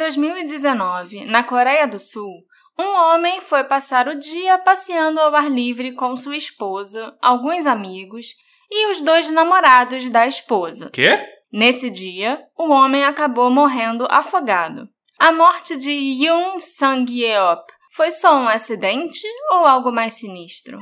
2019, na Coreia do Sul, um homem foi passar o dia passeando ao ar livre com sua esposa, alguns amigos e os dois namorados da esposa. Quê? Nesse dia, o homem acabou morrendo afogado. A morte de Yoon Sang-yeop foi só um acidente ou algo mais sinistro?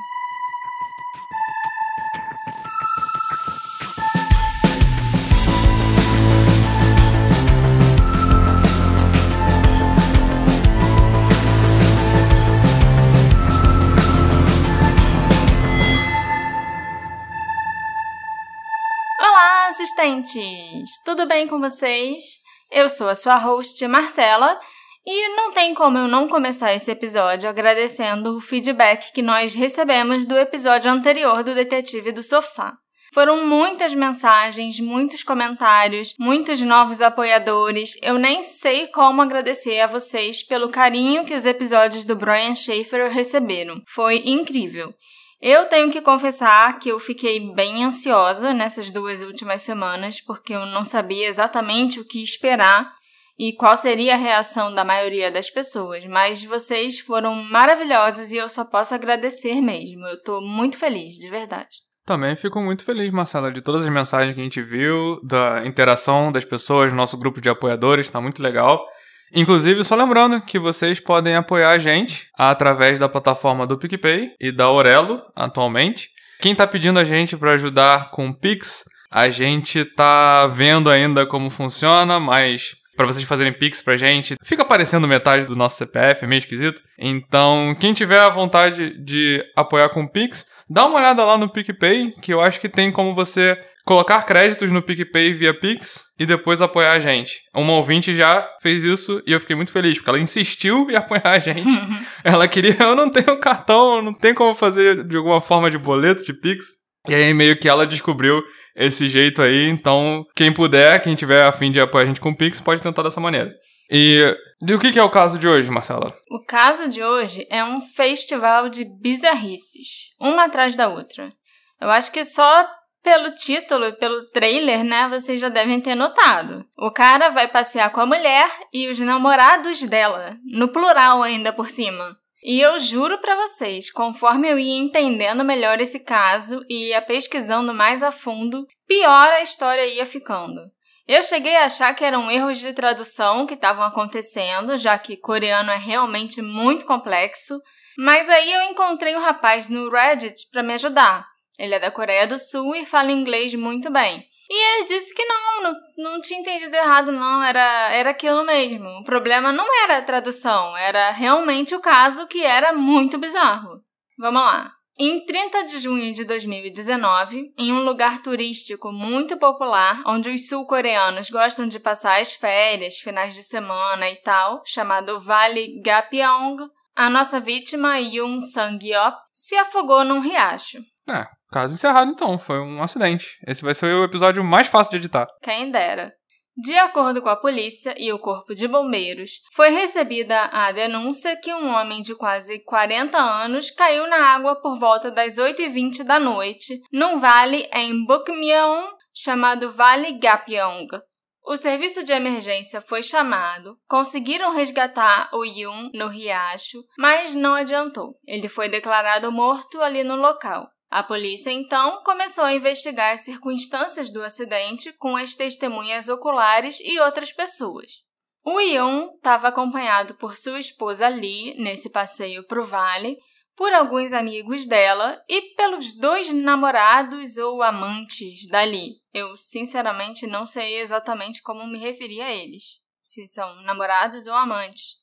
Olá, assistentes! Tudo bem com vocês? Eu sou a sua host, Marcela, e não tem como eu não começar esse episódio agradecendo o feedback que nós recebemos do episódio anterior do Detetive do Sofá. Foram muitas mensagens, muitos comentários, muitos novos apoiadores. Eu nem sei como agradecer a vocês pelo carinho que os episódios do Brian Schaefer receberam. Foi incrível. Eu tenho que confessar que eu fiquei bem ansiosa nessas duas últimas semanas, porque eu não sabia exatamente o que esperar e qual seria a reação da maioria das pessoas, mas vocês foram maravilhosos e eu só posso agradecer mesmo. Eu tô muito feliz, de verdade. Também fico muito feliz, Marcela, de todas as mensagens que a gente viu, da interação das pessoas, nosso grupo de apoiadores, tá muito legal. Inclusive, só lembrando que vocês podem apoiar a gente através da plataforma do PicPay e da Orelo, atualmente. Quem tá pedindo a gente para ajudar com o Pix, a gente tá vendo ainda como funciona, mas para vocês fazerem Pix pra gente, fica aparecendo metade do nosso CPF, é meio esquisito. Então, quem tiver a vontade de apoiar com Pix, dá uma olhada lá no PicPay, que eu acho que tem como você colocar créditos no PicPay via Pix e depois apoiar a gente. Uma ouvinte já fez isso e eu fiquei muito feliz, porque ela insistiu em apoiar a gente. ela queria, eu não tenho cartão, não tem como fazer de alguma forma de boleto, de Pix. E aí meio que ela descobriu esse jeito aí, então quem puder, quem tiver a fim de apoiar a gente com Pix, pode tentar dessa maneira. E, e o que, que é o caso de hoje, Marcela? O caso de hoje é um festival de bizarrices, uma atrás da outra. Eu acho que só pelo título e pelo trailer, né, vocês já devem ter notado. O cara vai passear com a mulher e os namorados dela, no plural ainda por cima. E eu juro para vocês, conforme eu ia entendendo melhor esse caso e ia pesquisando mais a fundo, pior a história ia ficando. Eu cheguei a achar que eram erros de tradução que estavam acontecendo, já que coreano é realmente muito complexo, mas aí eu encontrei um rapaz no Reddit para me ajudar. Ele é da Coreia do Sul e fala inglês muito bem. E ele disse que não, não, não tinha entendido errado, não, era, era aquilo mesmo. O problema não era a tradução, era realmente o caso que era muito bizarro. Vamos lá. Em 30 de junho de 2019, em um lugar turístico muito popular, onde os sul-coreanos gostam de passar as férias, finais de semana e tal, chamado Vale Gapyeong, a nossa vítima, Yoon Sang-yeop, se afogou num riacho. É, caso encerrado então, foi um acidente. Esse vai ser o episódio mais fácil de editar. Quem dera. De acordo com a polícia e o corpo de bombeiros, foi recebida a denúncia que um homem de quase 40 anos caiu na água por volta das 8h20 da noite, num vale em Bukmyeon chamado Vale Gapyeong. O serviço de emergência foi chamado, conseguiram resgatar o Yun no riacho, mas não adiantou. Ele foi declarado morto ali no local. A polícia então começou a investigar as circunstâncias do acidente com as testemunhas oculares e outras pessoas. O Yun estava acompanhado por sua esposa Lee nesse passeio para o vale, por alguns amigos dela e pelos dois namorados ou amantes da Lee. Eu sinceramente não sei exatamente como me referir a eles, se são namorados ou amantes.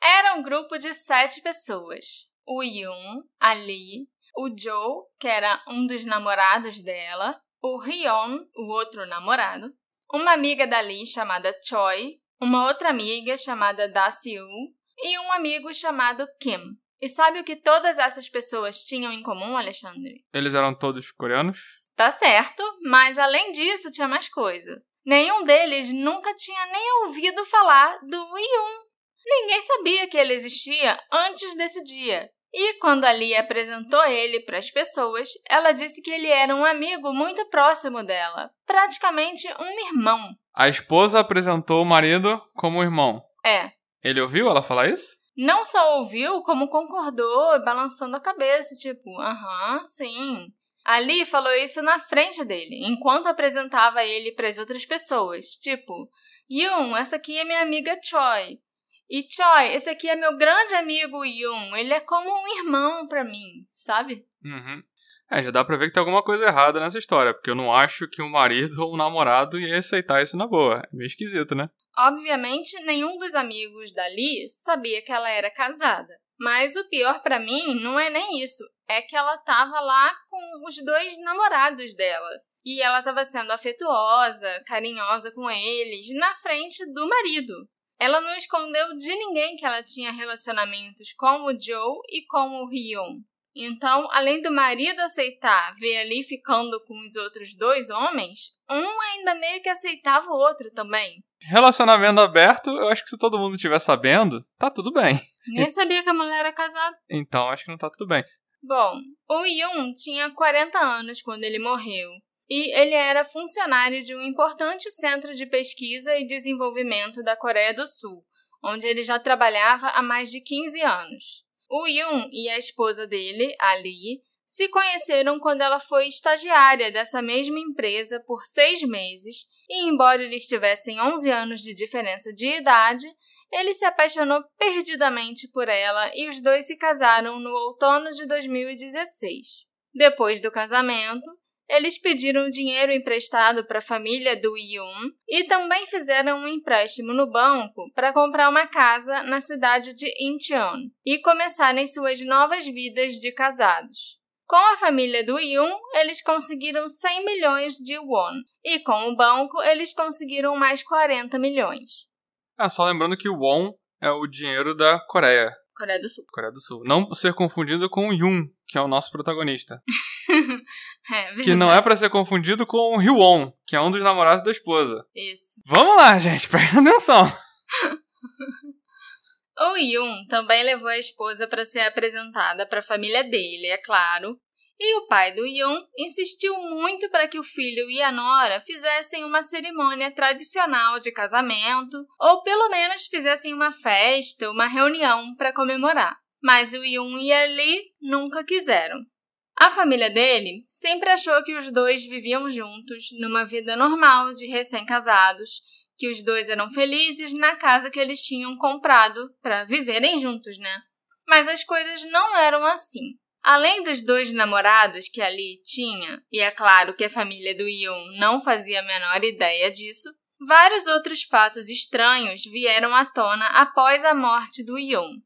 Era um grupo de sete pessoas. O Yun, a Lee, o Joe, que era um dos namorados dela, o Ryon, o outro namorado, uma amiga da Lee chamada Choi, uma outra amiga chamada Da Siu e um amigo chamado Kim. E sabe o que todas essas pessoas tinham em comum, Alexandre? Eles eram todos coreanos? Tá certo, mas além disso tinha mais coisa. Nenhum deles nunca tinha nem ouvido falar do Yun. Ninguém sabia que ele existia antes desse dia. E quando Ali apresentou ele para as pessoas, ela disse que ele era um amigo muito próximo dela, praticamente um irmão. A esposa apresentou o marido como irmão. É. Ele ouviu ela falar isso? Não só ouviu, como concordou, balançando a cabeça, tipo, aham, sim. Ali falou isso na frente dele, enquanto apresentava ele para as outras pessoas, tipo, Yun, essa aqui é minha amiga Choi. E Choi, esse aqui é meu grande amigo Yun. Ele é como um irmão para mim, sabe? Uhum. É, já dá pra ver que tem alguma coisa errada nessa história, porque eu não acho que um marido ou um namorado ia aceitar isso na boa. É meio esquisito, né? Obviamente, nenhum dos amigos da Lee sabia que ela era casada. Mas o pior para mim não é nem isso, é que ela tava lá com os dois namorados dela. E ela estava sendo afetuosa, carinhosa com eles, na frente do marido. Ela não escondeu de ninguém que ela tinha relacionamentos com o Joe e com o Hyun. Então, além do marido aceitar ver ali ficando com os outros dois homens, um ainda meio que aceitava o outro também. Relacionamento aberto, eu acho que se todo mundo estiver sabendo, tá tudo bem. Nem sabia que a mulher era casada. Então, acho que não tá tudo bem. Bom, o Yun tinha 40 anos quando ele morreu. E ele era funcionário de um importante centro de pesquisa e desenvolvimento da Coreia do Sul, onde ele já trabalhava há mais de 15 anos. O Yun e a esposa dele, a Lee, se conheceram quando ela foi estagiária dessa mesma empresa por seis meses e, embora eles tivessem 11 anos de diferença de idade, ele se apaixonou perdidamente por ela e os dois se casaram no outono de 2016. Depois do casamento, eles pediram dinheiro emprestado para a família do Yun e também fizeram um empréstimo no banco para comprar uma casa na cidade de Incheon e começarem suas novas vidas de casados. Com a família do Yun, eles conseguiram 100 milhões de won e com o banco eles conseguiram mais 40 milhões. Ah, só lembrando que o won é o dinheiro da Coreia. Coreia do Sul. Coreia do Sul. Não ser confundido com o Yun, que é o nosso protagonista. é, que não é para ser confundido com o Hyewon, que é um dos namorados da esposa. Isso. Vamos lá, gente, presta atenção. o Yun também levou a esposa para ser apresentada para a família dele, é claro, e o pai do Yun insistiu muito para que o filho e a nora fizessem uma cerimônia tradicional de casamento, ou pelo menos fizessem uma festa, uma reunião para comemorar. Mas o Yun e a Lee nunca quiseram. A família dele sempre achou que os dois viviam juntos, numa vida normal de recém-casados, que os dois eram felizes na casa que eles tinham comprado para viverem juntos, né? Mas as coisas não eram assim. Além dos dois namorados que ali tinha, e é claro que a família do Yun não fazia a menor ideia disso, vários outros fatos estranhos vieram à tona após a morte do Yun.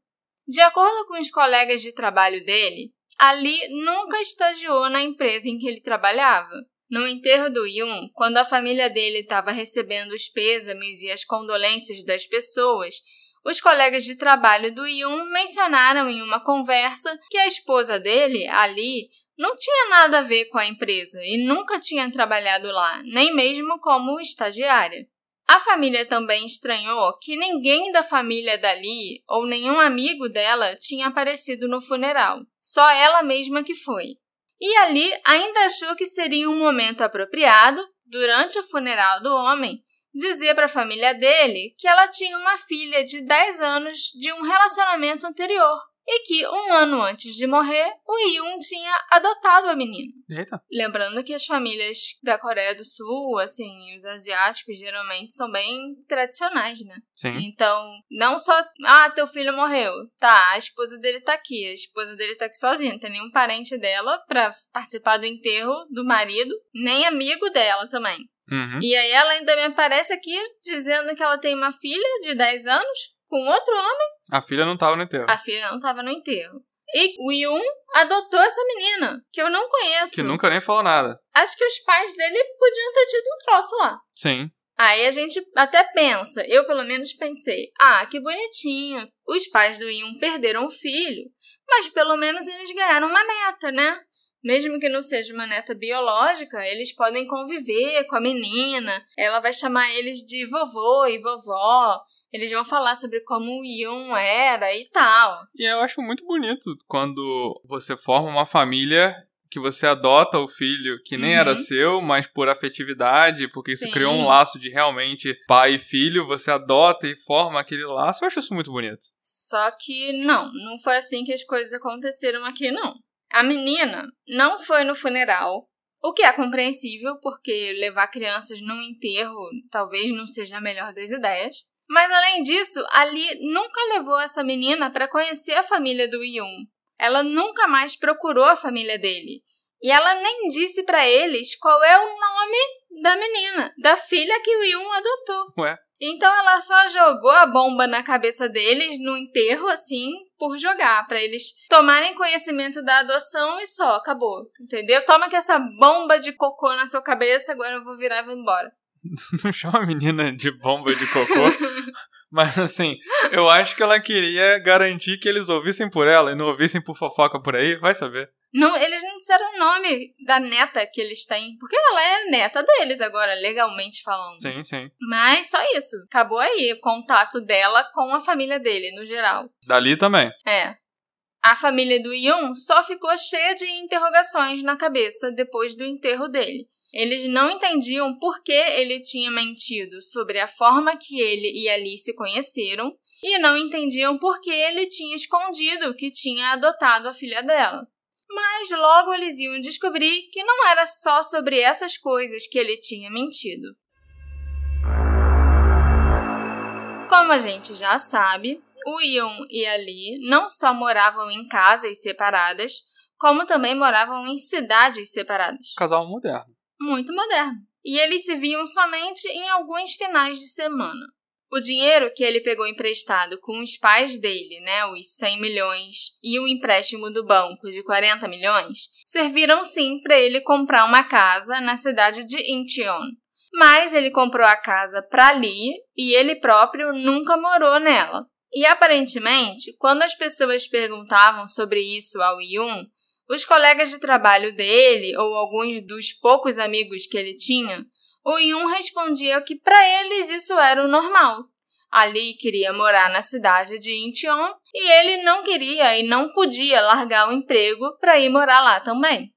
De acordo com os colegas de trabalho dele, Ali nunca estagiou na empresa em que ele trabalhava. No enterro do Yun, quando a família dele estava recebendo os pêsames e as condolências das pessoas, os colegas de trabalho do Yun mencionaram em uma conversa que a esposa dele, Ali, não tinha nada a ver com a empresa e nunca tinha trabalhado lá, nem mesmo como estagiária. A família também estranhou que ninguém da família dali ou nenhum amigo dela tinha aparecido no funeral, só ela mesma que foi. E ali ainda achou que seria um momento apropriado, durante o funeral do homem, dizer para a família dele que ela tinha uma filha de 10 anos de um relacionamento anterior e que um ano antes de morrer, o Yun tinha adotado a menina. Eita. Lembrando que as famílias da Coreia do Sul, assim, os asiáticos geralmente são bem tradicionais, né? Sim. Então, não só, ah, teu filho morreu. Tá, a esposa dele tá aqui. A esposa dele tá aqui sozinha. Não tem nenhum parente dela pra participar do enterro do marido, nem amigo dela também. Uhum. E aí ela ainda me aparece aqui dizendo que ela tem uma filha de 10 anos com outro homem. A filha não tava no enterro. A filha não tava no enterro. E o Yun adotou essa menina, que eu não conheço. Que nunca nem falou nada. Acho que os pais dele podiam ter tido um troço lá. Sim. Aí a gente até pensa, eu pelo menos pensei, ah, que bonitinho. Os pais do Yun perderam o filho, mas pelo menos eles ganharam uma neta, né? Mesmo que não seja uma neta biológica, eles podem conviver com a menina. Ela vai chamar eles de vovô e vovó. Eles vão falar sobre como o Yun era e tal. E eu acho muito bonito quando você forma uma família que você adota o filho que nem Uhum. era seu, mas por afetividade, porque isso Sim. criou um laço de realmente pai e filho, você adota e forma aquele laço. Eu acho isso muito bonito. Só que não, não foi assim que as coisas aconteceram aqui, não. A menina não foi no funeral, o que é compreensível, porque levar crianças num enterro talvez não seja a melhor das ideias. Mas além disso, Ali nunca levou essa menina para conhecer a família do Yun. Ela nunca mais procurou a família dele. E ela nem disse para eles qual é o nome da menina, da filha que o Yun adotou. Ué. Então ela só jogou a bomba na cabeça deles no enterro, assim, por jogar, pra eles tomarem conhecimento da adoção e só, acabou. Entendeu? Toma que essa bomba de cocô na sua cabeça, agora eu vou virar e vou embora. Não chama a menina de bomba de cocô. Mas assim, eu acho que ela queria garantir que eles ouvissem por ela e não ouvissem por fofoca por aí, vai saber. Não, eles não disseram o nome da neta que eles têm, porque ela é neta deles agora, legalmente falando. Sim, sim. Mas só isso. Acabou aí o contato dela com a família dele, no geral. Dali também. É. A família do Yun só ficou cheia de interrogações na cabeça depois do enterro dele. Eles não entendiam por que ele tinha mentido sobre a forma que ele e Ali se conheceram e não entendiam por que ele tinha escondido que tinha adotado a filha dela. Mas logo eles iam descobrir que não era só sobre essas coisas que ele tinha mentido. Como a gente já sabe, o Yun e a Lee não só moravam em casas separadas, como também moravam em cidades separadas. Casal moderno. Muito moderno. E eles se viam somente em alguns finais de semana. O dinheiro que ele pegou emprestado com os pais dele, né, os 100 milhões, e o empréstimo do banco de 40 milhões, serviram sim para ele comprar uma casa na cidade de Incheon. Mas ele comprou a casa para Lee e ele próprio nunca morou nela. E aparentemente, quando as pessoas perguntavam sobre isso ao Yun, os colegas de trabalho dele ou alguns dos poucos amigos que ele tinha, o Yun respondia que para eles isso era o normal. Ali queria morar na cidade de Incheon e ele não queria e não podia largar o emprego para ir morar lá também.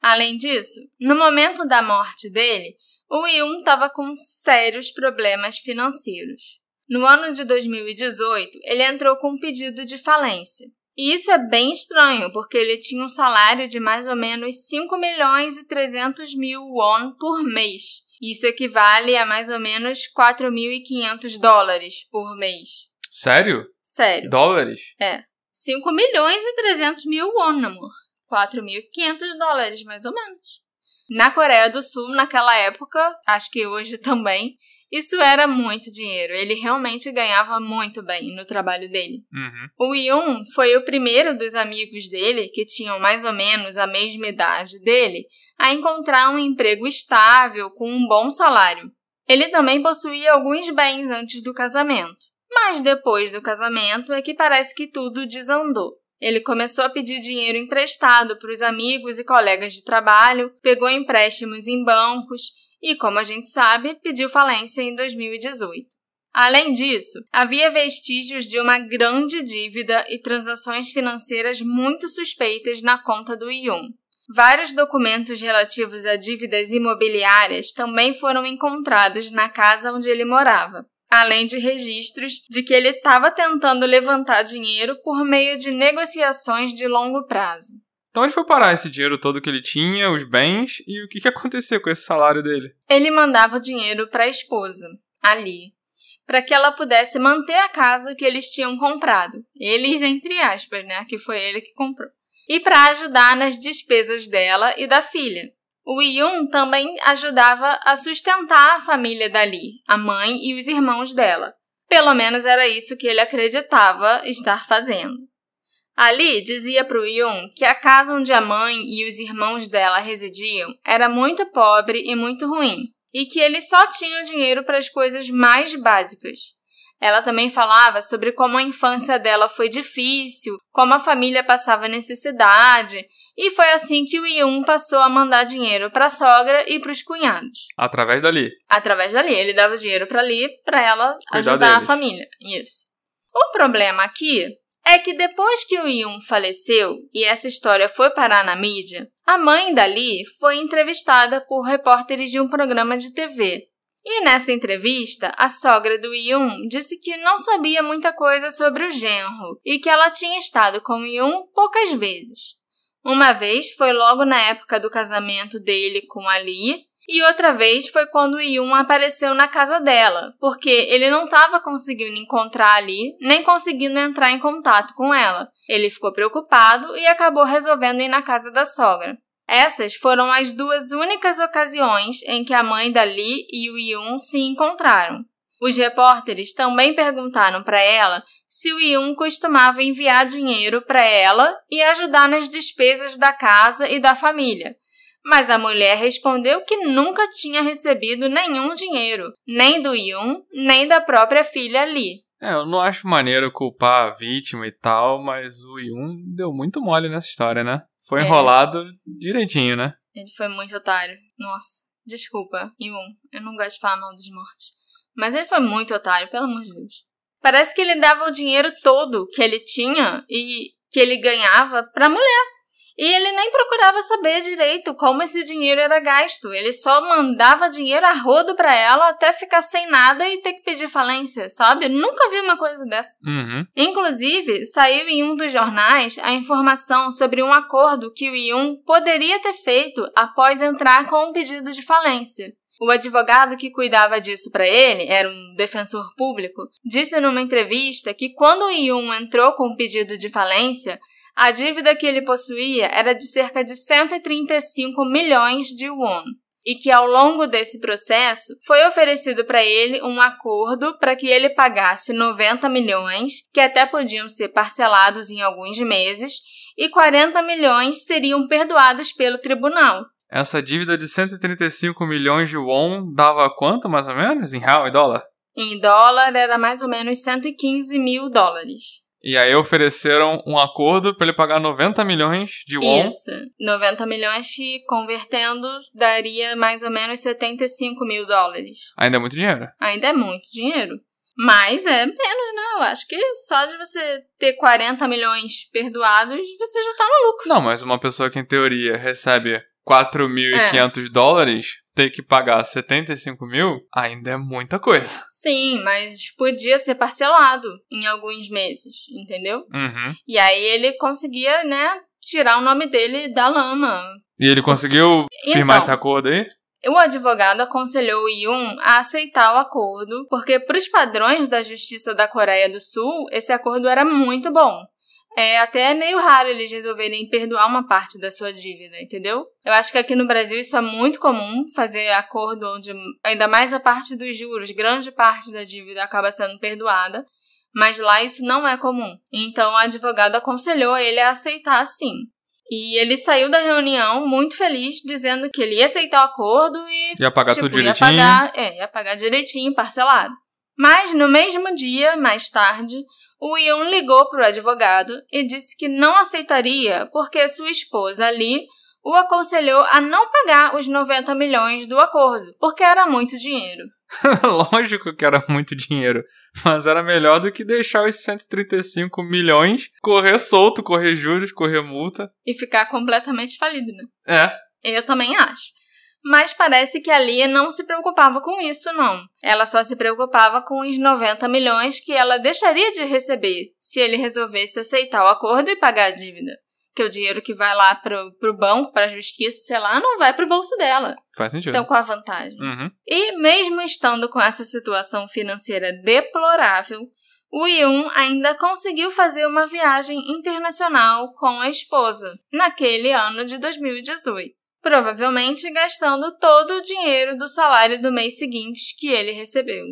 Além disso, no momento da morte dele, o Yun estava com sérios problemas financeiros. No ano de 2018, ele entrou com um pedido de falência. E isso é bem estranho, porque ele tinha um salário de mais ou menos 5 milhões e 300 mil won por mês. Isso equivale a mais ou menos 4.500 dólares por mês. Sério? Sério. Dólares? É. 5 milhões e 300 mil won, amor. 4.500 dólares, mais ou menos. Na Coreia do Sul, naquela época, acho que hoje também, isso era muito dinheiro. Ele realmente ganhava muito bem no trabalho dele. Uhum. O Yun foi o primeiro dos amigos dele, que tinham mais ou menos a mesma idade dele, a encontrar um emprego estável com um bom salário. Ele também possuía alguns bens antes do casamento. Mas depois do casamento é que parece que tudo desandou. Ele começou a pedir dinheiro emprestado para os amigos e colegas de trabalho, pegou empréstimos em bancos e, como a gente sabe, pediu falência em 2018. Além disso, havia vestígios de uma grande dívida e transações financeiras muito suspeitas na conta do Yun. Vários documentos relativos a dívidas imobiliárias também foram encontrados na casa onde ele morava, além de registros de que ele estava tentando levantar dinheiro por meio de negociações de longo prazo. Então onde foi parar esse dinheiro todo que ele tinha, os bens, e o que, que aconteceu com esse salário dele? Ele mandava o dinheiro para a esposa, Ali, para que ela pudesse manter a casa que eles tinham comprado. Eles, entre aspas, né? Que foi ele que comprou. E para ajudar nas despesas dela e da filha. O Yun também ajudava a sustentar a família dali, a mãe e os irmãos dela. Pelo menos era isso que ele acreditava estar fazendo. Ali dizia para o Yun que a casa onde a mãe e os irmãos dela residiam era muito pobre e muito ruim, e que ele só tinha dinheiro para as coisas mais básicas. Ela também falava sobre como a infância dela foi difícil, como a família passava necessidade, e foi assim que o Yun passou a mandar dinheiro para a sogra e para os cunhados. Através dali. Através dali, ele dava dinheiro para ali para ela Cuidar ajudar a deles. família. Isso. O problema aqui é que depois que o Yun faleceu e essa história foi parar na mídia, a mãe da Lee foi entrevistada por repórteres de um programa de TV. E nessa entrevista, a sogra do Yun disse que não sabia muita coisa sobre o genro e que ela tinha estado com o Yun poucas vezes. Uma vez foi logo na época do casamento dele com a Lee, e outra vez foi quando o Yun apareceu na casa dela, porque ele não estava conseguindo encontrar ali, nem conseguindo entrar em contato com ela. Ele ficou preocupado e acabou resolvendo ir na casa da sogra. Essas foram as duas únicas ocasiões em que a mãe da Lee e o Yun se encontraram. Os repórteres também perguntaram para ela se o Yun costumava enviar dinheiro para ela e ajudar nas despesas da casa e da família. Mas a mulher respondeu que nunca tinha recebido nenhum dinheiro, nem do Yun, nem da própria filha Lee. É, eu não acho maneiro culpar a vítima e tal, mas o Yun deu muito mole nessa história, né? Foi é. enrolado é. direitinho, né? Ele foi muito otário. Nossa. Desculpa, Yun. Eu não gosto de falar mal dos mortos. Mas ele foi muito otário, pelo amor de Deus. Parece que ele dava o dinheiro todo que ele tinha e que ele ganhava pra mulher. E ele nem procurava saber direito como esse dinheiro era gasto. Ele só mandava dinheiro a rodo para ela até ficar sem nada e ter que pedir falência, sabe? nunca vi uma coisa dessa. Uhum. Inclusive, saiu em um dos jornais a informação sobre um acordo que o Yun poderia ter feito após entrar com um pedido de falência. O advogado que cuidava disso para ele, era um defensor público, disse numa entrevista que quando o Yun entrou com o pedido de falência, a dívida que ele possuía era de cerca de 135 milhões de won e que ao longo desse processo foi oferecido para ele um acordo para que ele pagasse 90 milhões, que até podiam ser parcelados em alguns meses, e 40 milhões seriam perdoados pelo tribunal. Essa dívida de 135 milhões de won dava quanto mais ou menos em real e dólar? Em dólar era mais ou menos 115 mil dólares. E aí ofereceram um acordo para ele pagar 90 milhões de won. Isso. 90 milhões que, convertendo, daria mais ou menos 75 mil dólares. Ainda é muito dinheiro. Ainda é muito dinheiro. Mas é menos, né? Eu acho que só de você ter 40 milhões perdoados, você já tá no lucro. Não, mas uma pessoa que em teoria recebe 4.500 é. dólares, ter que pagar 75 mil, ainda é muita coisa. Sim, mas podia ser parcelado em alguns meses, entendeu? Uhum. E aí ele conseguia, né, tirar o nome dele da lama. E ele conseguiu firmar então, esse acordo aí? O advogado aconselhou o Yun a aceitar o acordo, porque, para os padrões da justiça da Coreia do Sul, esse acordo era muito bom. É até meio raro eles resolverem perdoar uma parte da sua dívida, entendeu? Eu acho que aqui no Brasil isso é muito comum, fazer acordo onde ainda mais a parte dos juros, grande parte da dívida acaba sendo perdoada, mas lá isso não é comum. Então o advogado aconselhou ele a aceitar sim. E ele saiu da reunião muito feliz, dizendo que ele ia aceitar o acordo e. Ia pagar tipo, tudo direitinho. Ia pagar, é, ia pagar direitinho, parcelado. Mas no mesmo dia, mais tarde, o Ion ligou para o advogado e disse que não aceitaria porque sua esposa ali o aconselhou a não pagar os 90 milhões do acordo, porque era muito dinheiro. Lógico que era muito dinheiro, mas era melhor do que deixar os 135 milhões correr solto, correr juros, correr multa. E ficar completamente falido, né? É. Eu também acho mas parece que a Lia não se preocupava com isso, não. Ela só se preocupava com os 90 milhões que ela deixaria de receber se ele resolvesse aceitar o acordo e pagar a dívida. Que o dinheiro que vai lá pro, pro banco, pra justiça, sei lá, não vai pro bolso dela. Faz sentido. Então, qual a vantagem? Uhum. E mesmo estando com essa situação financeira deplorável, o Yun ainda conseguiu fazer uma viagem internacional com a esposa, naquele ano de 2018 provavelmente gastando todo o dinheiro do salário do mês seguinte que ele recebeu.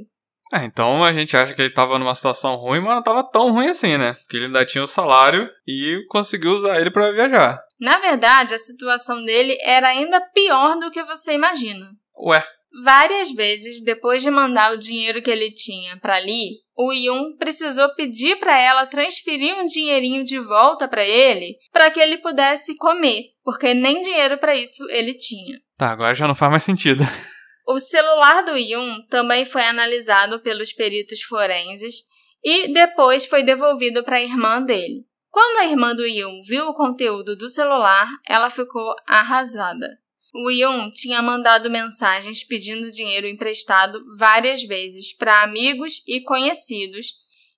É, então a gente acha que ele estava numa situação ruim, mas não estava tão ruim assim, né? Porque ele ainda tinha o salário e conseguiu usar ele para viajar. Na verdade, a situação dele era ainda pior do que você imagina. Ué? Várias vezes, depois de mandar o dinheiro que ele tinha para Lee, o Yun precisou pedir para ela transferir um dinheirinho de volta para ele para que ele pudesse comer, porque nem dinheiro para isso ele tinha. Tá, agora já não faz mais sentido. O celular do Yun também foi analisado pelos peritos forenses e depois foi devolvido para a irmã dele. Quando a irmã do Yun viu o conteúdo do celular, ela ficou arrasada. O Yun tinha mandado mensagens pedindo dinheiro emprestado várias vezes para amigos e conhecidos,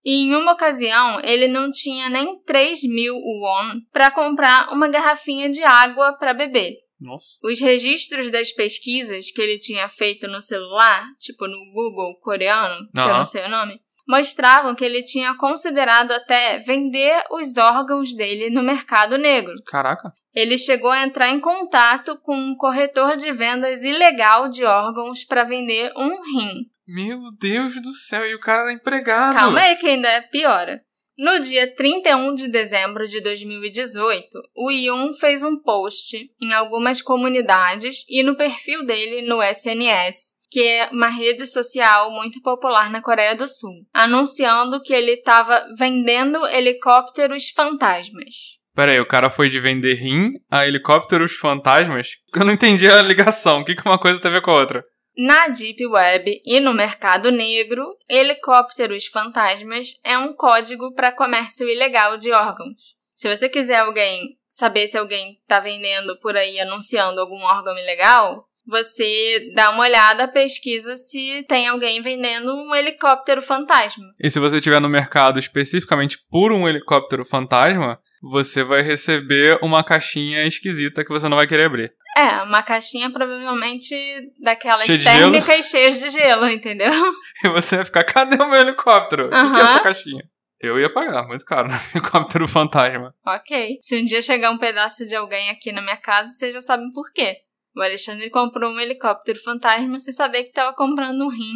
e em uma ocasião ele não tinha nem 3 mil won para comprar uma garrafinha de água para beber. Nossa. Os registros das pesquisas que ele tinha feito no celular, tipo no Google coreano, que eu não sei o nome, mostravam que ele tinha considerado até vender os órgãos dele no mercado negro. Caraca. Ele chegou a entrar em contato com um corretor de vendas ilegal de órgãos para vender um rim. Meu Deus do céu, e o cara era empregado. Calma aí que ainda piora. No dia 31 de dezembro de 2018, o Yun fez um post em algumas comunidades e no perfil dele no SNS, que é uma rede social muito popular na Coreia do Sul, anunciando que ele estava vendendo helicópteros fantasmas. Pera aí, o cara foi de vender rim a helicópteros fantasmas? Eu não entendi a ligação. O que, que uma coisa tem a ver com a outra? Na Deep Web e no mercado negro, helicópteros fantasmas é um código para comércio ilegal de órgãos. Se você quiser alguém saber se alguém está vendendo por aí anunciando algum órgão ilegal, você dá uma olhada, pesquisa se tem alguém vendendo um helicóptero fantasma. E se você estiver no mercado especificamente por um helicóptero fantasma, você vai receber uma caixinha esquisita que você não vai querer abrir. É, uma caixinha provavelmente daquelas Cheia térmicas cheias de gelo, entendeu? E você vai ficar, cadê o meu helicóptero? O que, que é essa caixinha? Eu ia pagar, muito caro, no helicóptero fantasma. Ok. Se um dia chegar um pedaço de alguém aqui na minha casa, vocês já sabem por quê. O Alexandre comprou um helicóptero fantasma sem saber que estava comprando um rim.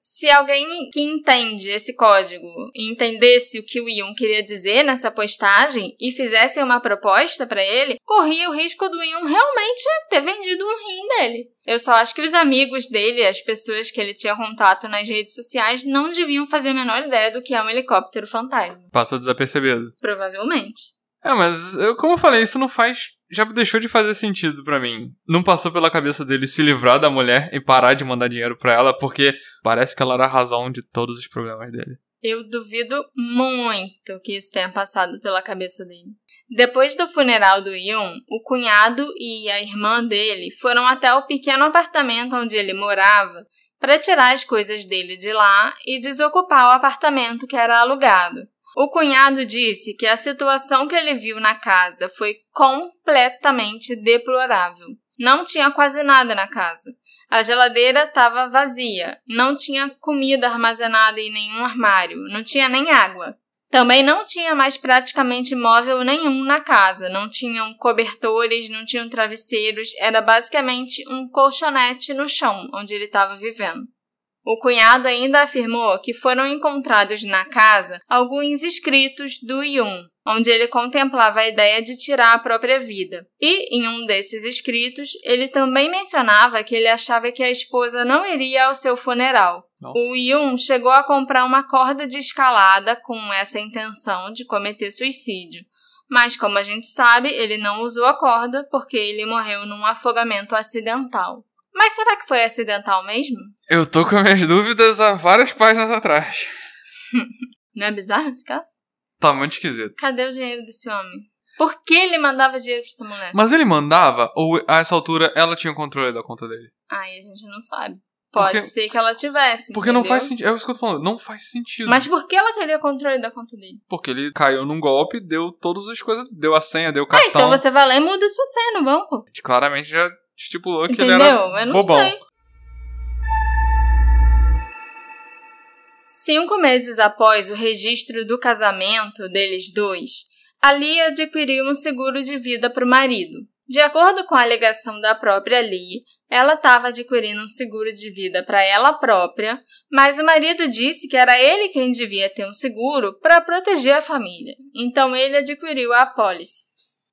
Se alguém que entende esse código entendesse o que o Yun queria dizer nessa postagem e fizesse uma proposta para ele, corria o risco do Yun realmente ter vendido um rim dele. Eu só acho que os amigos dele, as pessoas que ele tinha contato nas redes sociais, não deviam fazer a menor ideia do que é um helicóptero fantasma. Passou desapercebido. Provavelmente. É, mas eu, como eu falei, isso não faz. Já deixou de fazer sentido pra mim. Não passou pela cabeça dele se livrar da mulher e parar de mandar dinheiro pra ela, porque parece que ela era a razão de todos os problemas dele. Eu duvido muito que isso tenha passado pela cabeça dele. Depois do funeral do Yun, o cunhado e a irmã dele foram até o pequeno apartamento onde ele morava para tirar as coisas dele de lá e desocupar o apartamento que era alugado. O cunhado disse que a situação que ele viu na casa foi completamente deplorável. Não tinha quase nada na casa. A geladeira estava vazia, não tinha comida armazenada em nenhum armário, não tinha nem água. Também não tinha mais praticamente móvel nenhum na casa, não tinham cobertores, não tinham travesseiros, era basicamente um colchonete no chão onde ele estava vivendo. O cunhado ainda afirmou que foram encontrados na casa alguns escritos do Yun, onde ele contemplava a ideia de tirar a própria vida. E, em um desses escritos, ele também mencionava que ele achava que a esposa não iria ao seu funeral. Nossa. O Yun chegou a comprar uma corda de escalada com essa intenção de cometer suicídio. Mas, como a gente sabe, ele não usou a corda porque ele morreu num afogamento acidental. Mas será que foi acidental mesmo? Eu tô com minhas dúvidas há várias páginas atrás. Não é bizarro esse caso? Tá muito esquisito. Cadê o dinheiro desse homem? Por que ele mandava dinheiro pra essa mulher? Mas ele mandava, ou a essa altura ela tinha o controle da conta dele? Ai, a gente não sabe. Pode Porque- ser que ela tivesse. Porque não entendeu? faz sentido. É isso que eu tô falando, não faz sentido. Mas por que ela teria controle da conta dele? Porque ele caiu num golpe, deu todas as coisas, deu a senha, deu o Ah, cartão. então você vai lá e muda sua senha no banco. A gente claramente já estipulou que Entendeu? ele era Eu bobão. sei. Cinco meses após o registro do casamento deles dois, a Lee adquiriu um seguro de vida para o marido. De acordo com a alegação da própria Lee, ela estava adquirindo um seguro de vida para ela própria, mas o marido disse que era ele quem devia ter um seguro para proteger a família. Então ele adquiriu a apólice.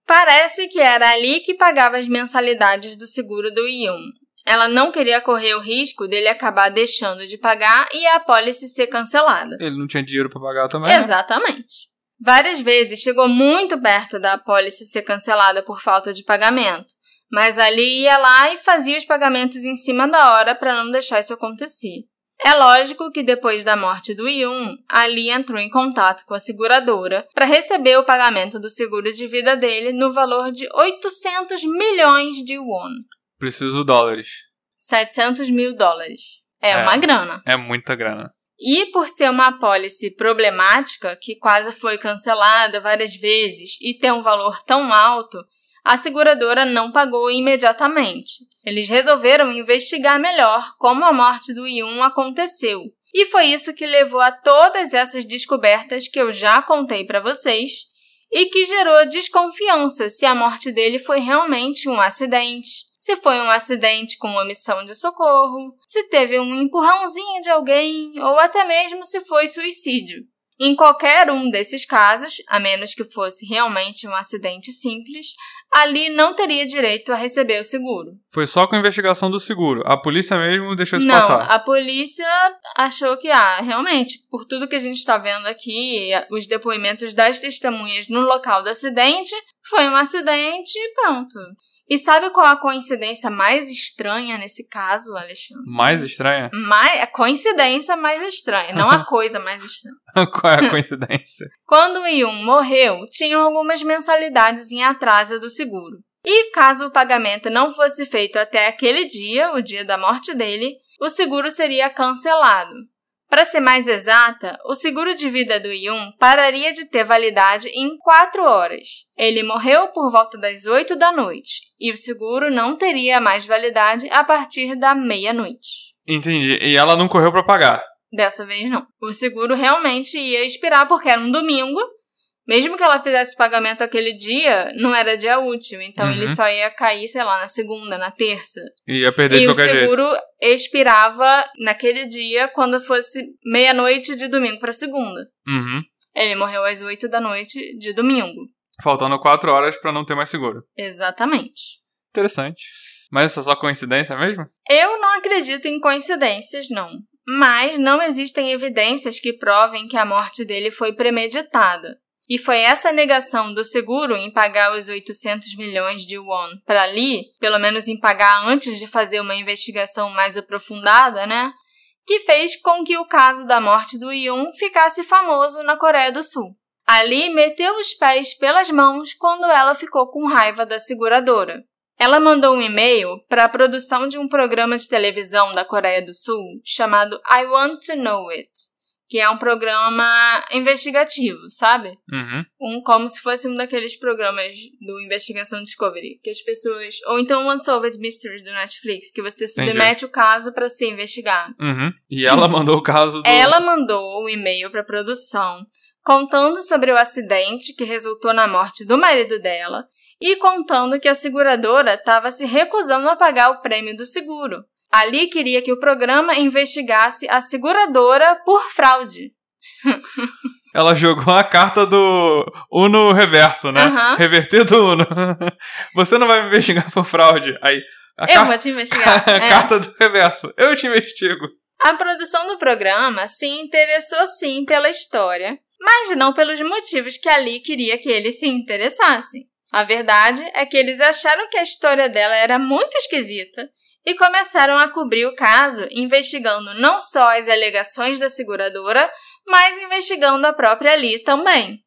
Parece que era ali que pagava as mensalidades do seguro do Yun. Ela não queria correr o risco dele acabar deixando de pagar e a apólice ser cancelada. Ele não tinha dinheiro pra pagar também. né? Exatamente. Várias vezes chegou muito perto da apólice ser cancelada por falta de pagamento, mas ali ia lá e fazia os pagamentos em cima da hora para não deixar isso acontecer. É lógico que depois da morte do Yun, Ali entrou em contato com a seguradora para receber o pagamento do seguro de vida dele no valor de 800 milhões de won. Preciso dólares. 700 mil dólares. É, É. uma grana. É muita grana. E por ser uma apólice problemática, que quase foi cancelada várias vezes e tem um valor tão alto, a seguradora não pagou imediatamente. Eles resolveram investigar melhor como a morte do Yun aconteceu. E foi isso que levou a todas essas descobertas que eu já contei para vocês e que gerou desconfiança se a morte dele foi realmente um acidente, se foi um acidente com omissão de socorro, se teve um empurrãozinho de alguém ou até mesmo se foi suicídio. Em qualquer um desses casos, a menos que fosse realmente um acidente simples, ali não teria direito a receber o seguro. Foi só com a investigação do seguro. A polícia mesmo deixou isso Não, passar. a polícia achou que, ah, realmente, por tudo que a gente está vendo aqui, os depoimentos das testemunhas no local do acidente, foi um acidente e pronto. E sabe qual a coincidência mais estranha nesse caso, Alexandre? Mais estranha? Mais, a coincidência mais estranha, não a coisa mais estranha. Qual é a coincidência? Quando o Yun morreu, tinham algumas mensalidades em atraso do seguro. E caso o pagamento não fosse feito até aquele dia, o dia da morte dele, o seguro seria cancelado. Para ser mais exata, o seguro de vida do Yun pararia de ter validade em 4 horas. Ele morreu por volta das 8 da noite, e o seguro não teria mais validade a partir da meia-noite. Entendi. E ela não correu pra pagar. Dessa vez não. O seguro realmente ia expirar porque era um domingo. Mesmo que ela fizesse o pagamento aquele dia, não era dia útil. Então Uhum. ele só ia cair, sei lá, na segunda, na terça. E ia perder e de o qualquer jeito. seguro expirava naquele dia, quando fosse meia-noite de domingo para segunda. Uhum. Ele morreu às 8 da noite de domingo. Faltando quatro horas pra não ter mais seguro. Exatamente. Interessante. Mas isso é só coincidência mesmo? Eu não acredito em coincidências, não. Mas não existem evidências que provem que a morte dele foi premeditada. E foi essa negação do seguro em pagar os 800 milhões de won para Lee, pelo menos em pagar antes de fazer uma investigação mais aprofundada, né? Que fez com que o caso da morte do Yun ficasse famoso na Coreia do Sul. Ali meteu os pés pelas mãos quando ela ficou com raiva da seguradora. Ela mandou um e-mail para a produção de um programa de televisão da Coreia do Sul chamado I Want to Know It, que é um programa investigativo, sabe? Uhum. Um como se fosse um daqueles programas do Investigação Discovery, que as pessoas, ou então o Unsolved Mysteries do Netflix, que você Entendi. submete o caso para ser investigado. Uhum. E ela mandou o caso do. Ela mandou o e-mail para produção contando sobre o acidente que resultou na morte do marido dela e contando que a seguradora estava se recusando a pagar o prêmio do seguro. Ali queria que o programa investigasse a seguradora por fraude. Ela jogou a carta do Uno reverso, né? Aham. Reverter do Uno. Você não vai me investigar por fraude. Aí. A, Eu car- vou te investigar. a É. carta do reverso. Eu te investigo. A produção do programa se interessou sim pela história, mas não pelos motivos que Ali queria que eles se interessassem. A verdade é que eles acharam que a história dela era muito esquisita e começaram a cobrir o caso, investigando não só as alegações da seguradora, mas investigando a própria Ali também.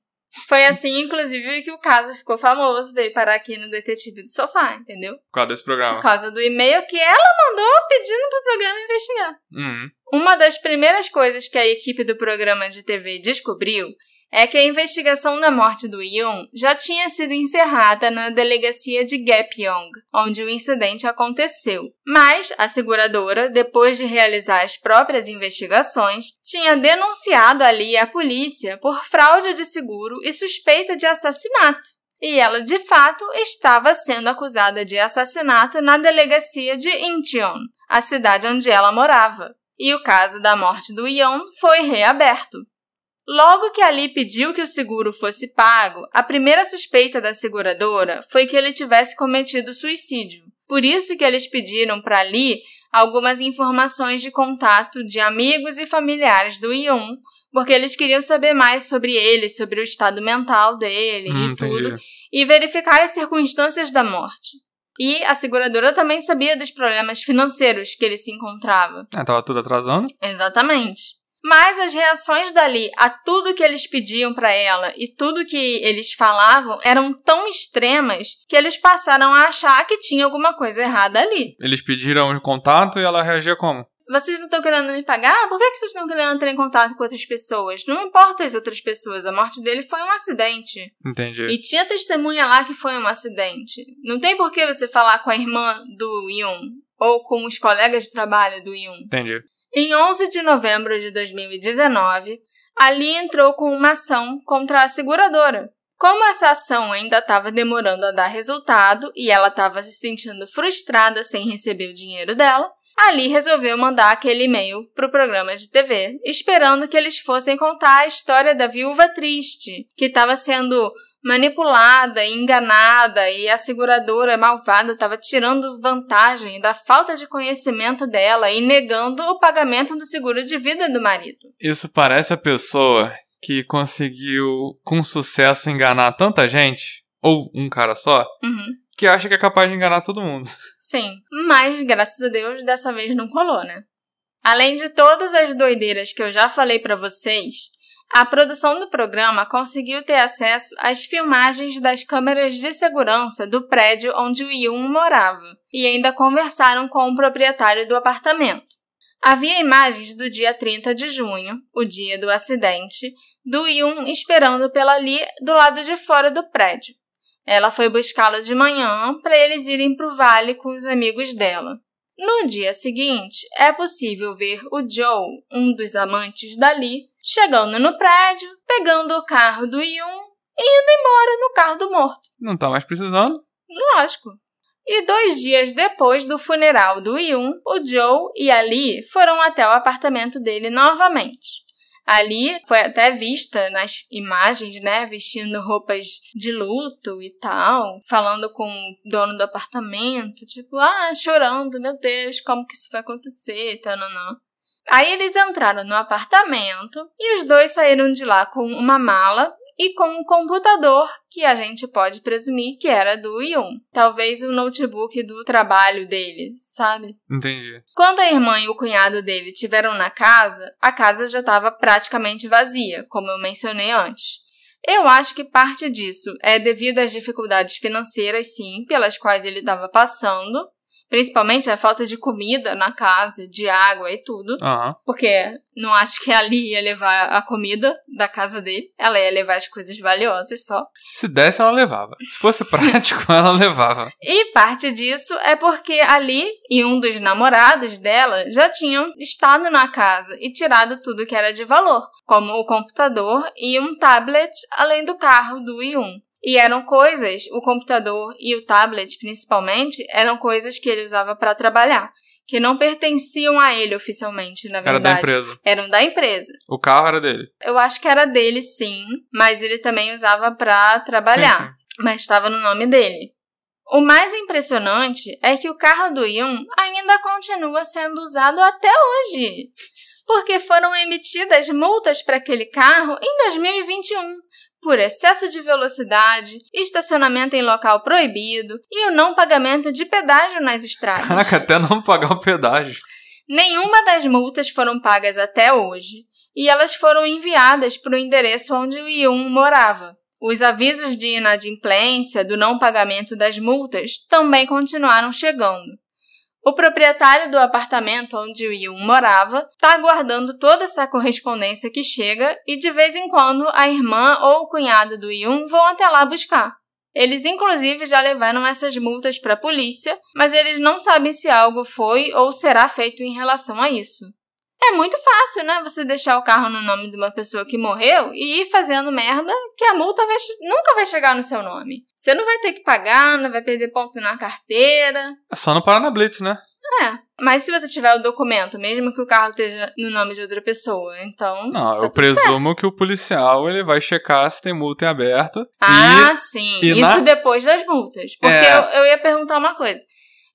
Foi assim, inclusive, que o caso ficou famoso, veio parar aqui no Detetive do Sofá, entendeu? Por causa desse Por programa. causa do e-mail que ela mandou pedindo para o programa investigar. Uhum. Uma das primeiras coisas que a equipe do programa de TV descobriu é que a investigação da morte do Yoon já tinha sido encerrada na delegacia de Gapyeong, onde o incidente aconteceu. Mas a seguradora, depois de realizar as próprias investigações, tinha denunciado ali à polícia por fraude de seguro e suspeita de assassinato. E ela, de fato, estava sendo acusada de assassinato na delegacia de Incheon, a cidade onde ela morava. E o caso da morte do Yeon foi reaberto. Logo que Ali pediu que o seguro fosse pago, a primeira suspeita da seguradora foi que ele tivesse cometido suicídio. Por isso que eles pediram para Ali algumas informações de contato de amigos e familiares do Yeon, porque eles queriam saber mais sobre ele, sobre o estado mental dele Hum, e tudo, entendi. e verificar as circunstâncias da morte. E a seguradora também sabia dos problemas financeiros que ele se encontrava. É, tava tudo atrasando. Exatamente. Mas as reações dali a tudo que eles pediam para ela e tudo que eles falavam eram tão extremas que eles passaram a achar que tinha alguma coisa errada ali. Eles pediram o contato e ela reagia como? Vocês não estão querendo me pagar? Por que, que vocês estão querendo entrar em contato com outras pessoas? Não importa as outras pessoas, a morte dele foi um acidente. Entendi. E tinha testemunha lá que foi um acidente. Não tem por que você falar com a irmã do Yun ou com os colegas de trabalho do Yun. Entendi. Em 11 de novembro de 2019, Ali entrou com uma ação contra a seguradora. Como essa ação ainda estava demorando a dar resultado e ela estava se sentindo frustrada sem receber o dinheiro dela, Ali resolveu mandar aquele e-mail para o programa de TV, esperando que eles fossem contar a história da viúva triste, que estava sendo manipulada, enganada e a seguradora malvada estava tirando vantagem da falta de conhecimento dela e negando o pagamento do seguro de vida do marido. Isso parece a pessoa que conseguiu com sucesso enganar tanta gente, ou um cara só, Uhum. que acha que é capaz de enganar todo mundo. Sim, mas graças a Deus dessa vez não colou, né? Além de todas as doideiras que eu já falei pra vocês, a produção do programa conseguiu ter acesso às filmagens das câmeras de segurança do prédio onde o Yun morava e ainda conversaram com o proprietário do apartamento. Havia imagens do dia 30 de junho, o dia do acidente, do Yun esperando pela Lee do lado de fora do prédio. Ela foi buscá-lo de manhã para eles irem para o vale com os amigos dela. No dia seguinte, é possível ver o Joe, um dos amantes da Lee, chegando no prédio, pegando o carro do Yun e indo embora no carro do morto. Não tá mais precisando. Lógico. E dois dias depois do funeral do Yun, o Joe e a Lee foram até o apartamento dele novamente. A Lee foi até vista nas imagens, né, vestindo roupas de luto e tal, falando com o dono do apartamento, tipo, ah, chorando, meu Deus, como que isso vai acontecer, tá, não, não. Aí eles entraram no apartamento e os dois saíram de lá com uma mala e com um computador que a gente pode presumir que era do Yun. Talvez o notebook do trabalho dele, sabe? Entendi. Quando a irmã e o cunhado dele tiveram na casa, a casa já estava praticamente vazia, como eu mencionei antes. Eu acho que parte disso é devido às dificuldades financeiras, sim, pelas quais ele estava passando, principalmente a falta de comida na casa, de água e tudo. Aham. Porque não acho que ali ia levar a comida da casa dele. Ela ia levar as coisas valiosas só. Se desse, ela levava. Se fosse prático, ela levava. E parte disso é porque ali e um dos namorados dela já tinham estado na casa e tirado tudo que era de valor, como o computador e um tablet, além do carro do Yun. E eram coisas, o computador e o tablet principalmente, eram coisas que ele usava para trabalhar, que não pertenciam a ele oficialmente, na Era verdade. da empresa. Eram da empresa. O carro era dele. Eu acho que era dele, sim, mas ele também usava pra trabalhar, Sim, sim. mas estava no nome dele. O mais impressionante é que o carro do Yun ainda continua sendo usado até hoje, porque foram emitidas multas para aquele carro em 2021 por excesso de velocidade, estacionamento em local proibido e o não pagamento de pedágio nas estradas. Caraca, até não pagar o pedágio. Nenhuma das multas foram pagas até hoje e elas foram enviadas para o endereço onde o Yun morava. Os avisos de inadimplência do não pagamento das multas também continuaram chegando. O proprietário do apartamento onde o Yun morava está guardando toda essa correspondência que chega e de vez em quando a irmã ou o cunhado do Yun vão até lá buscar. Eles inclusive já levaram essas multas para a polícia, mas eles não sabem se algo foi ou será feito em relação a isso. É muito fácil, né? Você deixar o carro no nome de uma pessoa que morreu e ir fazendo merda que a multa vai nunca vai chegar no seu nome. Você não vai ter que pagar, não vai perder ponto na carteira. É só não parar na Blitz, né? É. Mas se você tiver o documento, mesmo que o carro esteja no nome de outra pessoa, então. Não, tá eu presumo que o policial ele vai checar se tem multa em aberto. Ah, sim. e Isso na- depois das multas. Porque É. eu, eu ia perguntar uma coisa.